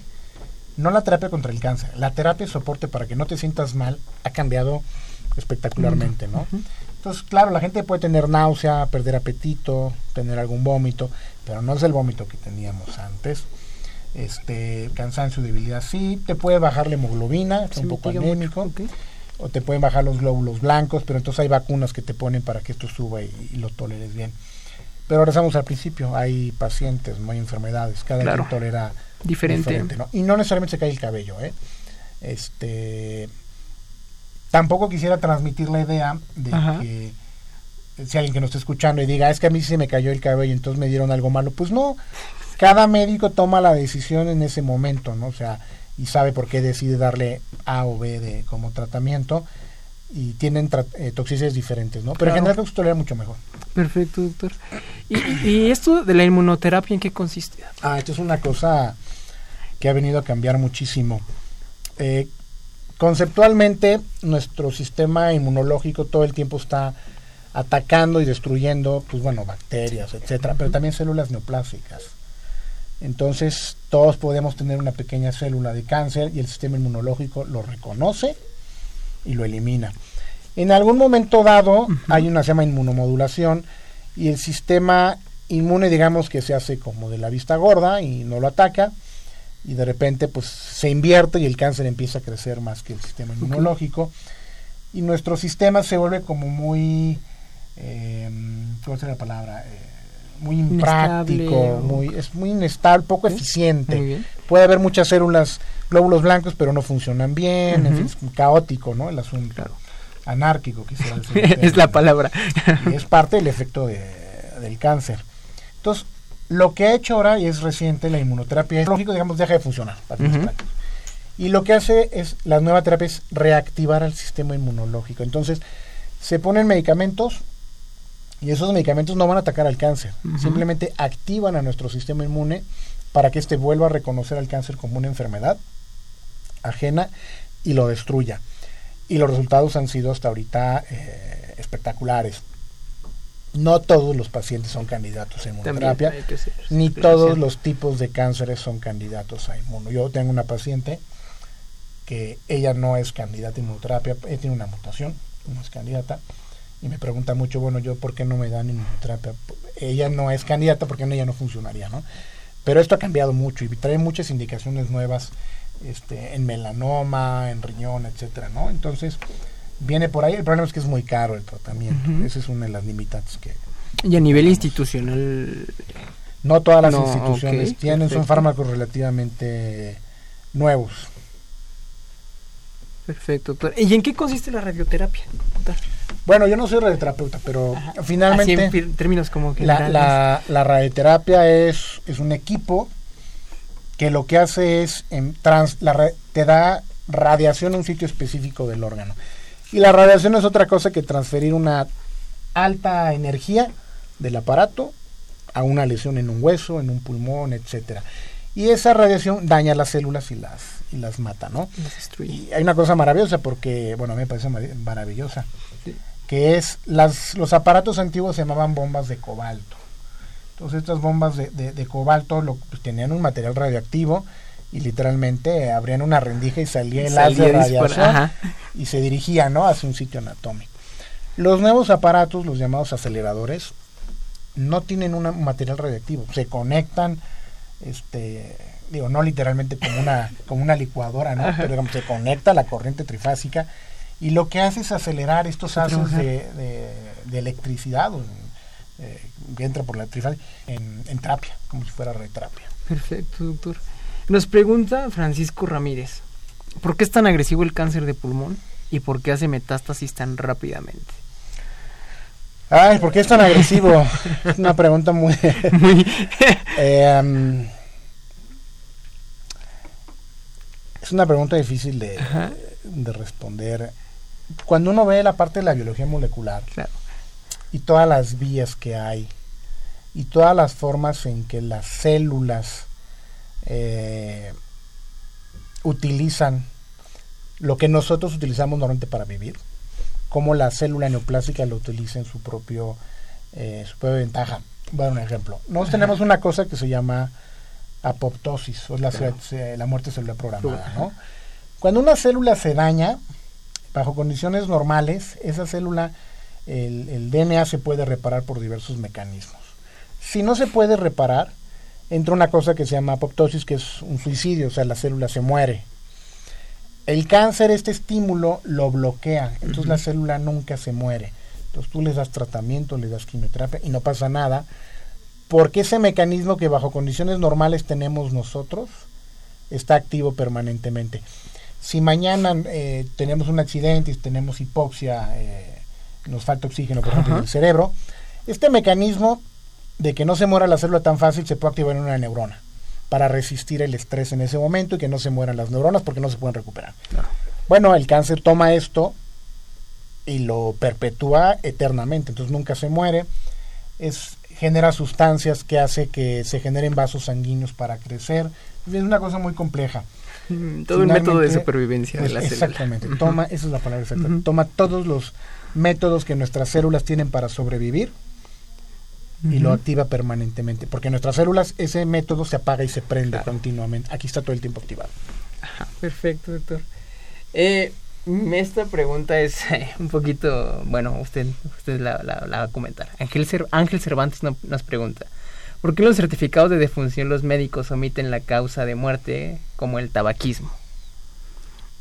no la terapia contra el cáncer, la terapia de soporte para que no te sientas mal ha cambiado espectacularmente, ¿no? Entonces, claro, la gente puede tener náusea, perder apetito, tener algún vómito, pero no es el vómito que teníamos antes. Este, cansancio, debilidad, sí, te puede bajar la hemoglobina, es un poco anémico, o te pueden bajar los glóbulos blancos, pero entonces hay vacunas que te ponen para que esto suba y, lo toleres bien. Pero regresamos al principio, hay pacientes, no hay enfermedades, cada claro. quien tolera diferente, Y no necesariamente se cae el cabello, ¿eh? Este, tampoco quisiera transmitir la idea de que si alguien que nos está escuchando y diga, es que a mí se me cayó el cabello, entonces me dieron algo malo. Pues no, cada médico toma la decisión en ese momento, ¿no? O sea, y sabe por qué decide darle A o B de, como tratamiento y tienen eh, toxicidades diferentes, ¿no? Pero en general se tolera mucho mejor. Perfecto, doctor. ¿Y, esto de la inmunoterapia en qué consiste? Ah, esto es una cosa que ha venido a cambiar muchísimo. Eh, conceptualmente nuestro sistema inmunológico todo el tiempo está atacando y destruyendo, pues bueno, bacterias, etcétera, pero también células neoplásicas. Entonces, todos podemos tener una pequeña célula de cáncer y el sistema inmunológico lo reconoce y lo elimina. En algún momento dado hay una se llama inmunomodulación y el sistema inmune digamos que se hace como de la vista gorda y no lo ataca y de repente pues se invierte y el cáncer empieza a crecer más que el sistema inmunológico y nuestro sistema se vuelve como muy eh, ¿cuál la palabra? Eh, muy impráctico, muy, es muy inestable, poco eficiente. Puede haber muchas células, glóbulos blancos, pero no funcionan bien, es caótico, ¿no? El asunto. Anárquico, quisiera decir. es la palabra. y es parte del efecto de, del cáncer. Entonces, lo que ha hecho ahora, y es reciente, la inmunoterapia, es lógico, digamos, deja de funcionar. Y lo que hace es, la nueva terapia es reactivar al sistema inmunológico. Entonces, se ponen medicamentos y esos medicamentos no van a atacar al cáncer. Simplemente activan a nuestro sistema inmune para que éste vuelva a reconocer al cáncer como una enfermedad ajena y lo destruya. y los resultados han sido hasta ahorita eh, espectaculares. No todos los pacientes son candidatos a inmunoterapia, ni todos los tipos de cánceres son candidatos a inmuno. Yo tengo una paciente que ella no es candidata a inmunoterapia, ella tiene una mutación, no es candidata, y me pregunta mucho, bueno, yo por qué no me dan inmunoterapia. Ella no es candidata porque ella no funcionaría, ¿no? Pero esto ha cambiado mucho y trae muchas indicaciones nuevas este, en melanoma, en riñón, etcétera, ¿no? Entonces, viene por ahí. El problema es que es muy caro el tratamiento. Esa es una de las limitantes que... Y a nivel institucional... No todas las instituciones tienen, son fármacos relativamente nuevos. Perfecto. ¿Y en qué consiste la radioterapia? Bueno, yo no soy radioterapeuta, pero finalmente... en términos como que... La, la, la, radioterapia es, es un equipo que lo que hace es en trans, la, te da radiación a un sitio específico del órgano. Y la radiación es otra cosa que transferir una alta energía del aparato a una lesión en un hueso, en un pulmón, etcétera. Y esa radiación daña las células y las, y las mata, ¿no? Y hay una cosa maravillosa porque, bueno, a mí me parece maravillosa, que es las, los aparatos antiguos se llamaban bombas de cobalto. Entonces estas bombas de, de, cobalto lo, pues, tenían un material radioactivo y literalmente abrían una rendija y salía el haz de radiación y se dirigía ¿no? hacia un sitio anatómico. Los nuevos aparatos, los llamados aceleradores, no tienen un material radioactivo, se conectan, este, digo, no literalmente como una, como una licuadora, ¿no? pero digamos, se conecta a la corriente trifásica y lo que hace es acelerar estos haces de, de, electricidad, eh, que entra por la trifásica, en, en terapia, como si fuera reterapia. Perfecto, doctor. Nos pregunta Francisco Ramírez, ¿por qué es tan agresivo el cáncer de pulmón y por qué hace metástasis tan rápidamente? Ay, ¿por qué es tan agresivo? es una pregunta muy... eh, es una pregunta difícil de, de, responder. Cuando uno ve la parte de la biología molecular y todas las vías que hay y todas las formas en que las células eh, utilizan lo que nosotros utilizamos normalmente para vivir, como la célula neoplásica lo utiliza en su propio eh, su propia ventaja. Voy a dar un ejemplo. Nosotros tenemos una cosa que se llama apoptosis, o la, la muerte celular programada. ¿no? Cuando una célula se daña, bajo condiciones normales, esa célula, el, el DNA se puede reparar por diversos mecanismos. Si no se puede reparar, entra una cosa que se llama apoptosis, que es un suicidio, o sea, la célula se muere. El cáncer, este estímulo, lo bloquea, entonces la célula nunca se muere. Entonces tú le das tratamiento, le das quimioterapia y no pasa nada, porque ese mecanismo que bajo condiciones normales tenemos nosotros está activo permanentemente. Si mañana eh, tenemos un accidente y tenemos hipoxia, eh, nos falta oxígeno, por ejemplo, en el cerebro, este mecanismo de que no se muera la célula tan fácil, se puede activar en una neurona para resistir el estrés en ese momento y que no se mueran las neuronas porque no se pueden recuperar. Bueno, el cáncer toma esto y lo perpetúa eternamente, entonces nunca se muere. Es, genera sustancias que hace que se generen vasos sanguíneos para crecer. Es una cosa muy compleja. Mm, todo el método de supervivencia de la célula. Exactamente, toma, esa es la palabra exacta, toma todos los métodos que nuestras células tienen para sobrevivir y lo activa permanentemente. Porque en nuestras células ese método se apaga y se prende continuamente. Aquí está todo el tiempo activado. perfecto, doctor. Eh, esta pregunta es eh, un poquito, bueno, usted, usted la, va a comentar. Ángel, Ángel Cervantes nos pregunta, ¿por qué los certificados de defunción los médicos omiten la causa de muerte como el tabaquismo?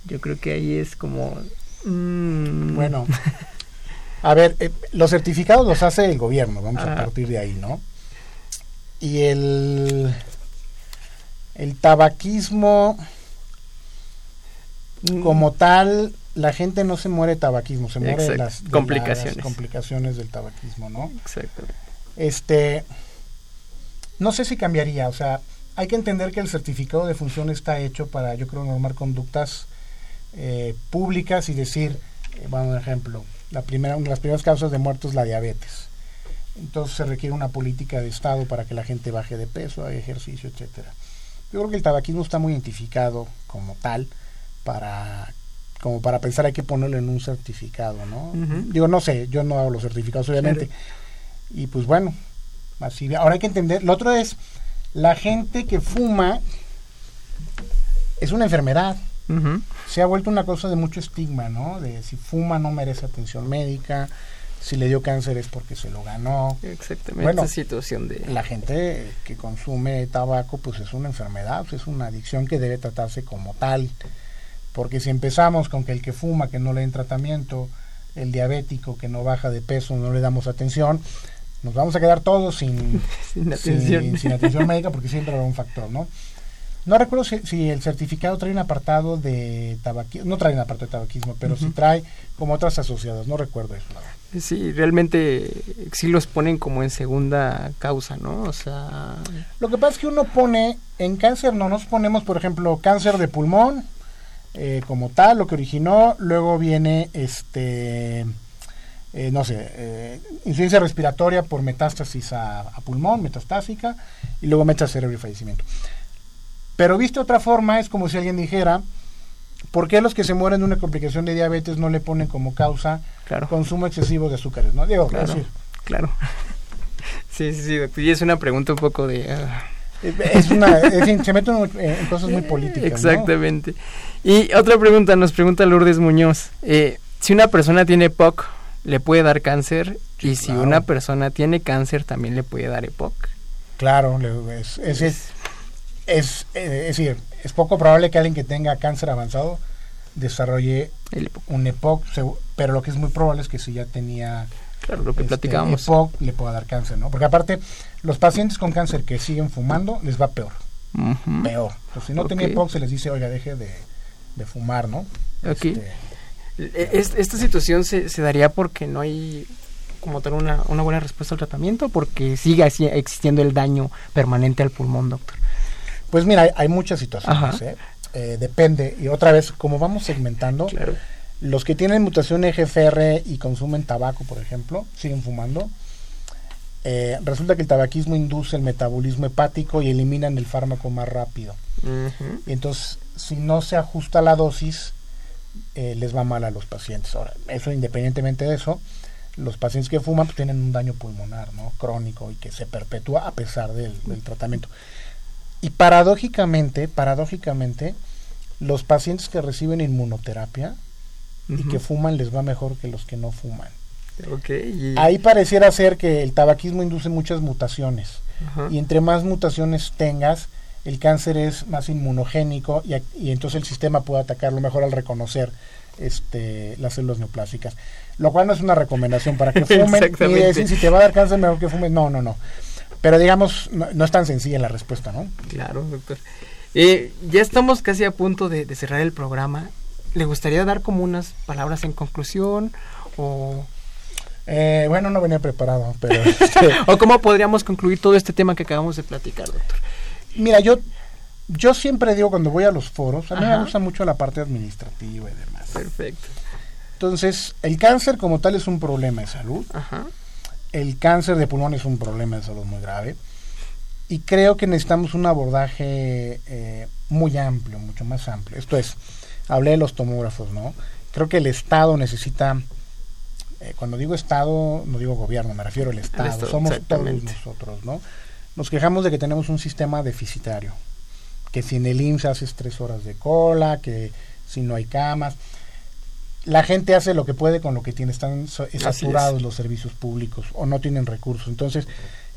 Yo creo que ahí es como... Mm, bueno, A ver, eh, los certificados los hace el gobierno, vamos a partir de ahí, ¿no? Y el, el tabaquismo mm. como tal, la gente no se muere de tabaquismo, se muere de las, complicaciones. complicaciones del tabaquismo, ¿no? Exacto. Este, no sé si cambiaría, o sea, hay que entender que el certificado de función está hecho para, yo creo, normar conductas eh, públicas y decir, eh, bueno, un ejemplo, la primera, una de las primeras causas de muerte es la diabetes. Entonces se requiere una política de Estado para que la gente baje de peso, haga ejercicio, etcétera. Yo creo que el tabaquismo está muy identificado como tal para como para pensar hay que ponerlo en un certificado, ¿no? Digo, no sé, yo no hago los certificados, obviamente. Y pues bueno, así. Ahora hay que entender, lo otro es, la gente que fuma es una enfermedad. Se ha vuelto una cosa de mucho estigma, ¿no? De si fuma no merece atención médica, si le dio cáncer es porque se lo ganó. Exactamente, bueno, esa situación de... La gente que consume tabaco pues es una enfermedad, pues, es una adicción que debe tratarse como tal. Porque si empezamos con que el que fuma, que no le den tratamiento, el diabético que no baja de peso, no le damos atención, nos vamos a quedar todos sin, sin, atención. sin, atención médica porque siempre habrá un factor, ¿no? No recuerdo si, el certificado trae un apartado de tabaquismo, no trae un apartado de tabaquismo, pero sí trae como otras asociadas, no recuerdo eso. Sí, realmente sí los ponen como en segunda causa, ¿no? O sea... Lo que pasa es que uno pone, en cáncer no nos ponemos, por ejemplo, cáncer de pulmón, eh, como tal, lo que originó, luego viene este... Eh, no sé, eh, insuficiencia respiratoria por metástasis a, a, pulmón, metastásica, y luego meta cerebro y fallecimiento. Pero visto de otra forma, es como si alguien dijera, ¿por qué los que se mueren de una complicación de diabetes no le ponen como causa consumo excesivo de azúcares? ¿no? Digo, claro, claro. Sí, sí, sí, y es una pregunta un poco de... Ah. Es una, se meten en cosas muy políticas. Exactamente. Y otra pregunta, nos pregunta Lourdes Muñoz. Eh, si una persona tiene EPOC, ¿le puede dar cáncer? y si una persona tiene cáncer, ¿también le puede dar EPOC? Claro, es, es, es, eh, es decir, es poco probable que alguien que tenga cáncer avanzado desarrolle un EPOC, pero lo que es muy probable es que si ya tenía claro, lo que este, platicábamos. EPOC le pueda dar cáncer, ¿no? Porque aparte, los pacientes con cáncer que siguen fumando les va peor. Peor. si no tenía EPOC se les dice, oiga, deje de, fumar, ¿no? Este, e, esta situación se, se daría porque no hay como tener una, una buena respuesta al tratamiento porque sigue existiendo el daño permanente al pulmón, doctor. Pues mira, hay, muchas situaciones. ¿eh? ¿eh? depende. Y otra vez, como vamos segmentando, los que tienen mutación EGFR y consumen tabaco, por ejemplo, siguen fumando. Eh, resulta que el tabaquismo induce el metabolismo hepático y eliminan el fármaco más rápido. Y entonces, si no se ajusta la dosis, eh, les va mal a los pacientes. Ahora, eso independientemente de eso, los pacientes que fuman pues, tienen un daño pulmonar, ¿no? Crónico y que se perpetúa a pesar del tratamiento. Y paradójicamente, paradójicamente, los pacientes que reciben inmunoterapia y que fuman les va mejor que los que no fuman. Ahí pareciera ser que el tabaquismo induce muchas mutaciones. Y entre más mutaciones tengas, el cáncer es más inmunogénico y, y, entonces el sistema puede atacarlo mejor al reconocer este, las células neoplásicas. Lo cual no es una recomendación para que fumen y decir si te va a dar cáncer mejor que fumes. No, no, no. Pero digamos, no, es tan sencilla la respuesta, ¿no? Claro, doctor. Eh, ya estamos casi a punto de, cerrar el programa. ¿Le gustaría dar como unas palabras en conclusión o...? Eh, bueno, no venía preparado, pero... Este ¿O cómo podríamos concluir todo este tema que acabamos de platicar, doctor? Mira, yo, yo siempre digo cuando voy a los foros, a mí me gusta mucho la parte administrativa y demás. Perfecto. Entonces, el cáncer como tal es un problema de salud. Ajá el cáncer de pulmón es un problema de salud muy grave y creo que necesitamos un abordaje eh, muy amplio, mucho más amplio. Esto es, hablé de los tomógrafos, ¿no? Creo que el Estado necesita, eh, cuando digo Estado, no digo gobierno, me refiero al Estado, somos todos nosotros, ¿no? Nos quejamos de que tenemos un sistema deficitario, que si en el IMSS haces tres horas de cola, que si no hay camas, la gente hace lo que puede con lo que tiene, están saturados los servicios públicos o no tienen recursos. Entonces,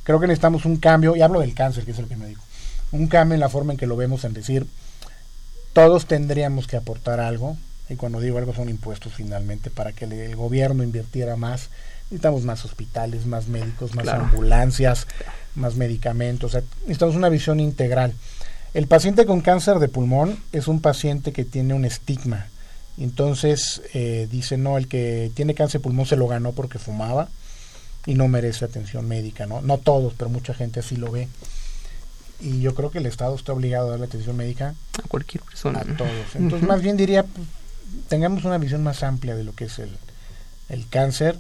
creo que necesitamos un cambio, y hablo del cáncer, que es el que me digo, un cambio en la forma en que lo vemos, en decir, todos tendríamos que aportar algo, y cuando digo algo son impuestos finalmente, para que el, gobierno invirtiera más. Necesitamos más hospitales, más médicos, más ambulancias, más medicamentos, necesitamos una visión integral. El paciente con cáncer de pulmón es un paciente que tiene un estigma entonces eh, dice, no, el que tiene cáncer de pulmón se lo ganó porque fumaba y no merece atención médica, ¿no? No todos, pero mucha gente así lo ve. Y yo creo que el Estado está obligado a darle atención médica a cualquier persona. A todos. Entonces, más bien diría, pues, tengamos una visión más amplia de lo que es el, el cáncer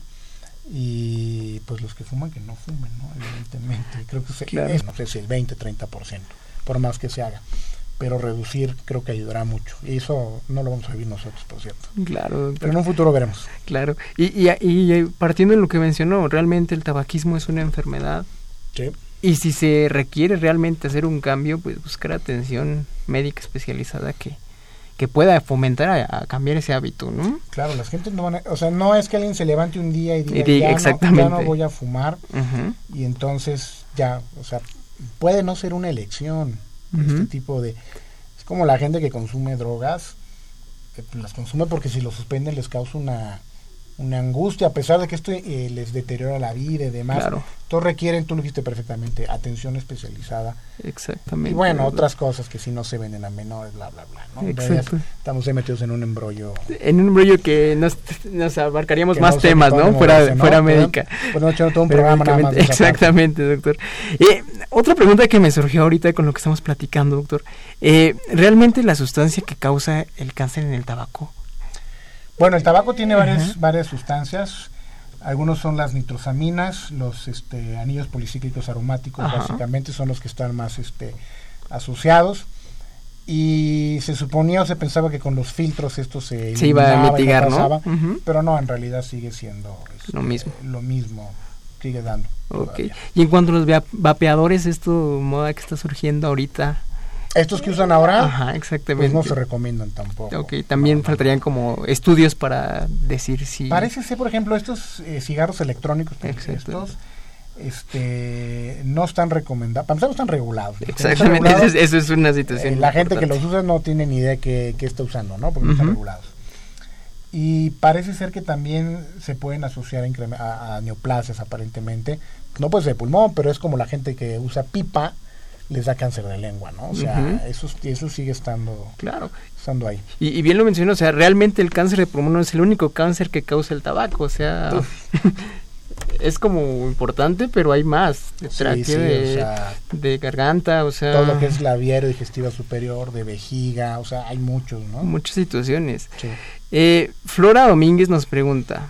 y pues los que fuman que no fumen, ¿no? Evidentemente. Creo que es, no sé si el 20, 30%, por más que se haga. Pero reducir creo que ayudará mucho. Y eso no lo vamos a vivir nosotros, por cierto. Claro. Pero en un futuro veremos. Claro. Y, y, y partiendo de lo que mencionó, realmente el tabaquismo es una enfermedad. Sí. Y si se requiere realmente hacer un cambio, pues buscar atención médica especializada que, que pueda fomentar a, cambiar ese hábito, ¿no? Claro, las gentes no van a, o sea, no es que alguien se levante un día y diga, ya, No, ya no voy a fumar y entonces ya, o sea, puede no ser una elección este tipo de, es como la gente que consume drogas, que las consume porque si lo suspenden les causa una una angustia, a pesar de que esto eh, les deteriora la vida y demás. Claro. Todos requieren, tú lo dijiste perfectamente, atención especializada. Exactamente. Y bueno, otras cosas que si no se venden a menores, bla, bla, bla. ¿no? Estamos metidos en un embrollo. En un embrollo que nos, nos abarcaríamos más temas, ¿no? Fuera, fuera médica. Pues no, todo un programa nada más. Exactamente, doctor. Eh, otra pregunta que me surgió ahorita con lo que estamos platicando, doctor. Eh, ¿Realmente la sustancia que causa el cáncer en el tabaco bueno, el tabaco tiene varias, varias sustancias. Algunos son las nitrosaminas, los este, anillos policíclicos aromáticos, básicamente son los que están más este, asociados. Y se suponía o se pensaba que con los filtros esto se, se iba a mitigar, ¿no? Pero no, en realidad sigue siendo este, lo mismo. Lo mismo, sigue dando. Okay. Y en cuanto a los vapeadores, esto moda que está surgiendo ahorita, estos que usan ahora, Ajá, exactamente. pues no se recomiendan tampoco. Ok, también faltarían como estudios para decir si... Parece ser, por ejemplo, estos eh, cigarros electrónicos, estos este no están recomendados, para están regulados. Exactamente, eso, es, una situación. Eh, la gente que los usa no tiene ni idea qué que está usando, ¿no? Porque no están regulados. Y parece ser que también se pueden asociar a, a neoplasias, aparentemente. No puede ser pulmón, pero es como la gente que usa pipa, les da cáncer de lengua, ¿no? O sea, eso, eso sigue estando, claro. estando ahí. Y, bien lo mencionó, o sea, realmente el cáncer de pulmón no es el único cáncer que causa el tabaco, o sea, es como importante, pero hay más, de de, de, garganta, o sea... Todo lo que es la vía digestiva superior, de vejiga, o sea, hay muchos, ¿no? Muchas situaciones. Eh, Flora Domínguez nos pregunta,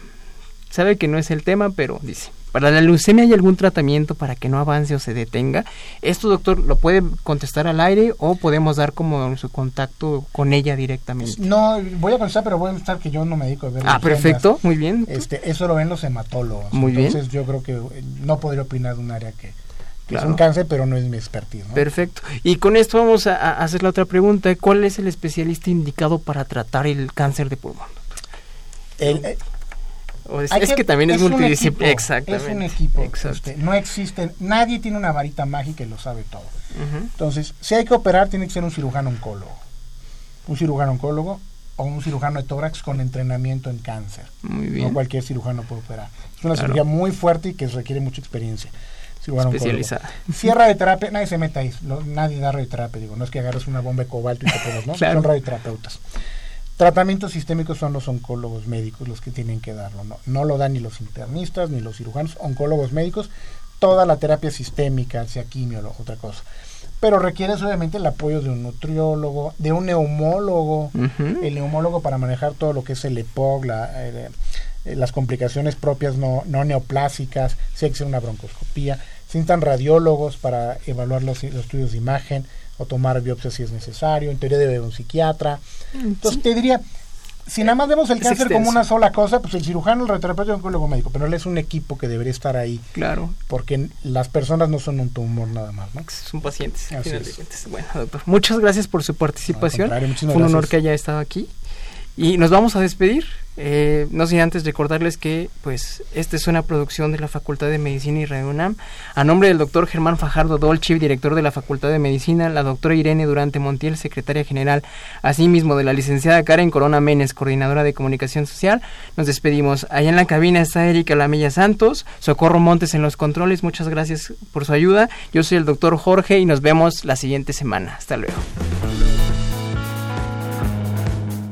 sabe que no es el tema, pero dice... ¿Para la leucemia hay algún tratamiento para que no avance o se detenga? Esto, doctor, lo puede contestar al aire o podemos dar como su contacto con ella directamente. No, voy a contestar, pero voy a contestar que yo no me dedico a ver. Ah, perfecto, muy bien. Este, eso lo ven los hematólogos. Muy Entonces yo creo que eh, no podría opinar de un área que, es un cáncer, pero no es mi expertise. Perfecto. Y con esto vamos a, hacer la otra pregunta. ¿Cuál es el especialista indicado para tratar el cáncer de pulmón? El, es, que, también es, multidisciplinario. Exactamente. Es un equipo. Este, no existe, nadie tiene una varita mágica y lo sabe todo. Entonces, si hay que operar, tiene que ser un cirujano oncólogo. Un cirujano oncólogo o un cirujano de tórax con entrenamiento en cáncer. Muy bien. No cualquier cirujano puede operar. Es una cirugía muy fuerte y que requiere mucha experiencia. Cirujano Especializada. Cierra de terapia, nadie se meta ahí. nadie da radioterapia. Digo, no es que agarres una bomba de cobalto y te pones, ¿no? Son radioterapeutas. Tratamientos sistémicos son los oncólogos médicos los que tienen que darlo. No, no lo dan ni los internistas ni los cirujanos, oncólogos médicos. Toda la terapia sistémica, sea quimio o otra cosa. Pero requieres obviamente el apoyo de un nutriólogo, de un neumólogo, el neumólogo para manejar todo lo que es el EPOC, eh, las complicaciones propias no, no neoplásicas, si hay que hacer una broncoscopía. Se necesitan radiólogos para evaluar los, los estudios de imagen o tomar biopsia si es necesario, en teoría debe haber un psiquiatra. Entonces te diría, si nada más vemos el cáncer como una sola cosa, pues el cirujano, el radioterapeuta y el oncólogo médico, pero él es un equipo que debería estar ahí. Claro. Porque las personas no son un tumor nada más, ¿no? Son pacientes. Bueno, doctor, muchas gracias por su participación. Fue un honor que haya estado aquí. Y nos vamos a despedir. Eh, no sin antes recordarles que pues esta es una producción de la Facultad de Medicina y Radio UNAM. A nombre del doctor Germán Fajardo Dolce, director de la Facultad de Medicina, la doctora Irene Durante Montiel, secretaria general, asimismo de la licenciada Karen Corona Menes, coordinadora de comunicación social. Nos despedimos. Allá en la cabina está Erika Lamella Santos, Socorro Montes en los controles. Muchas gracias por su ayuda. Yo soy el doctor Jorge y nos vemos la siguiente semana. Hasta luego.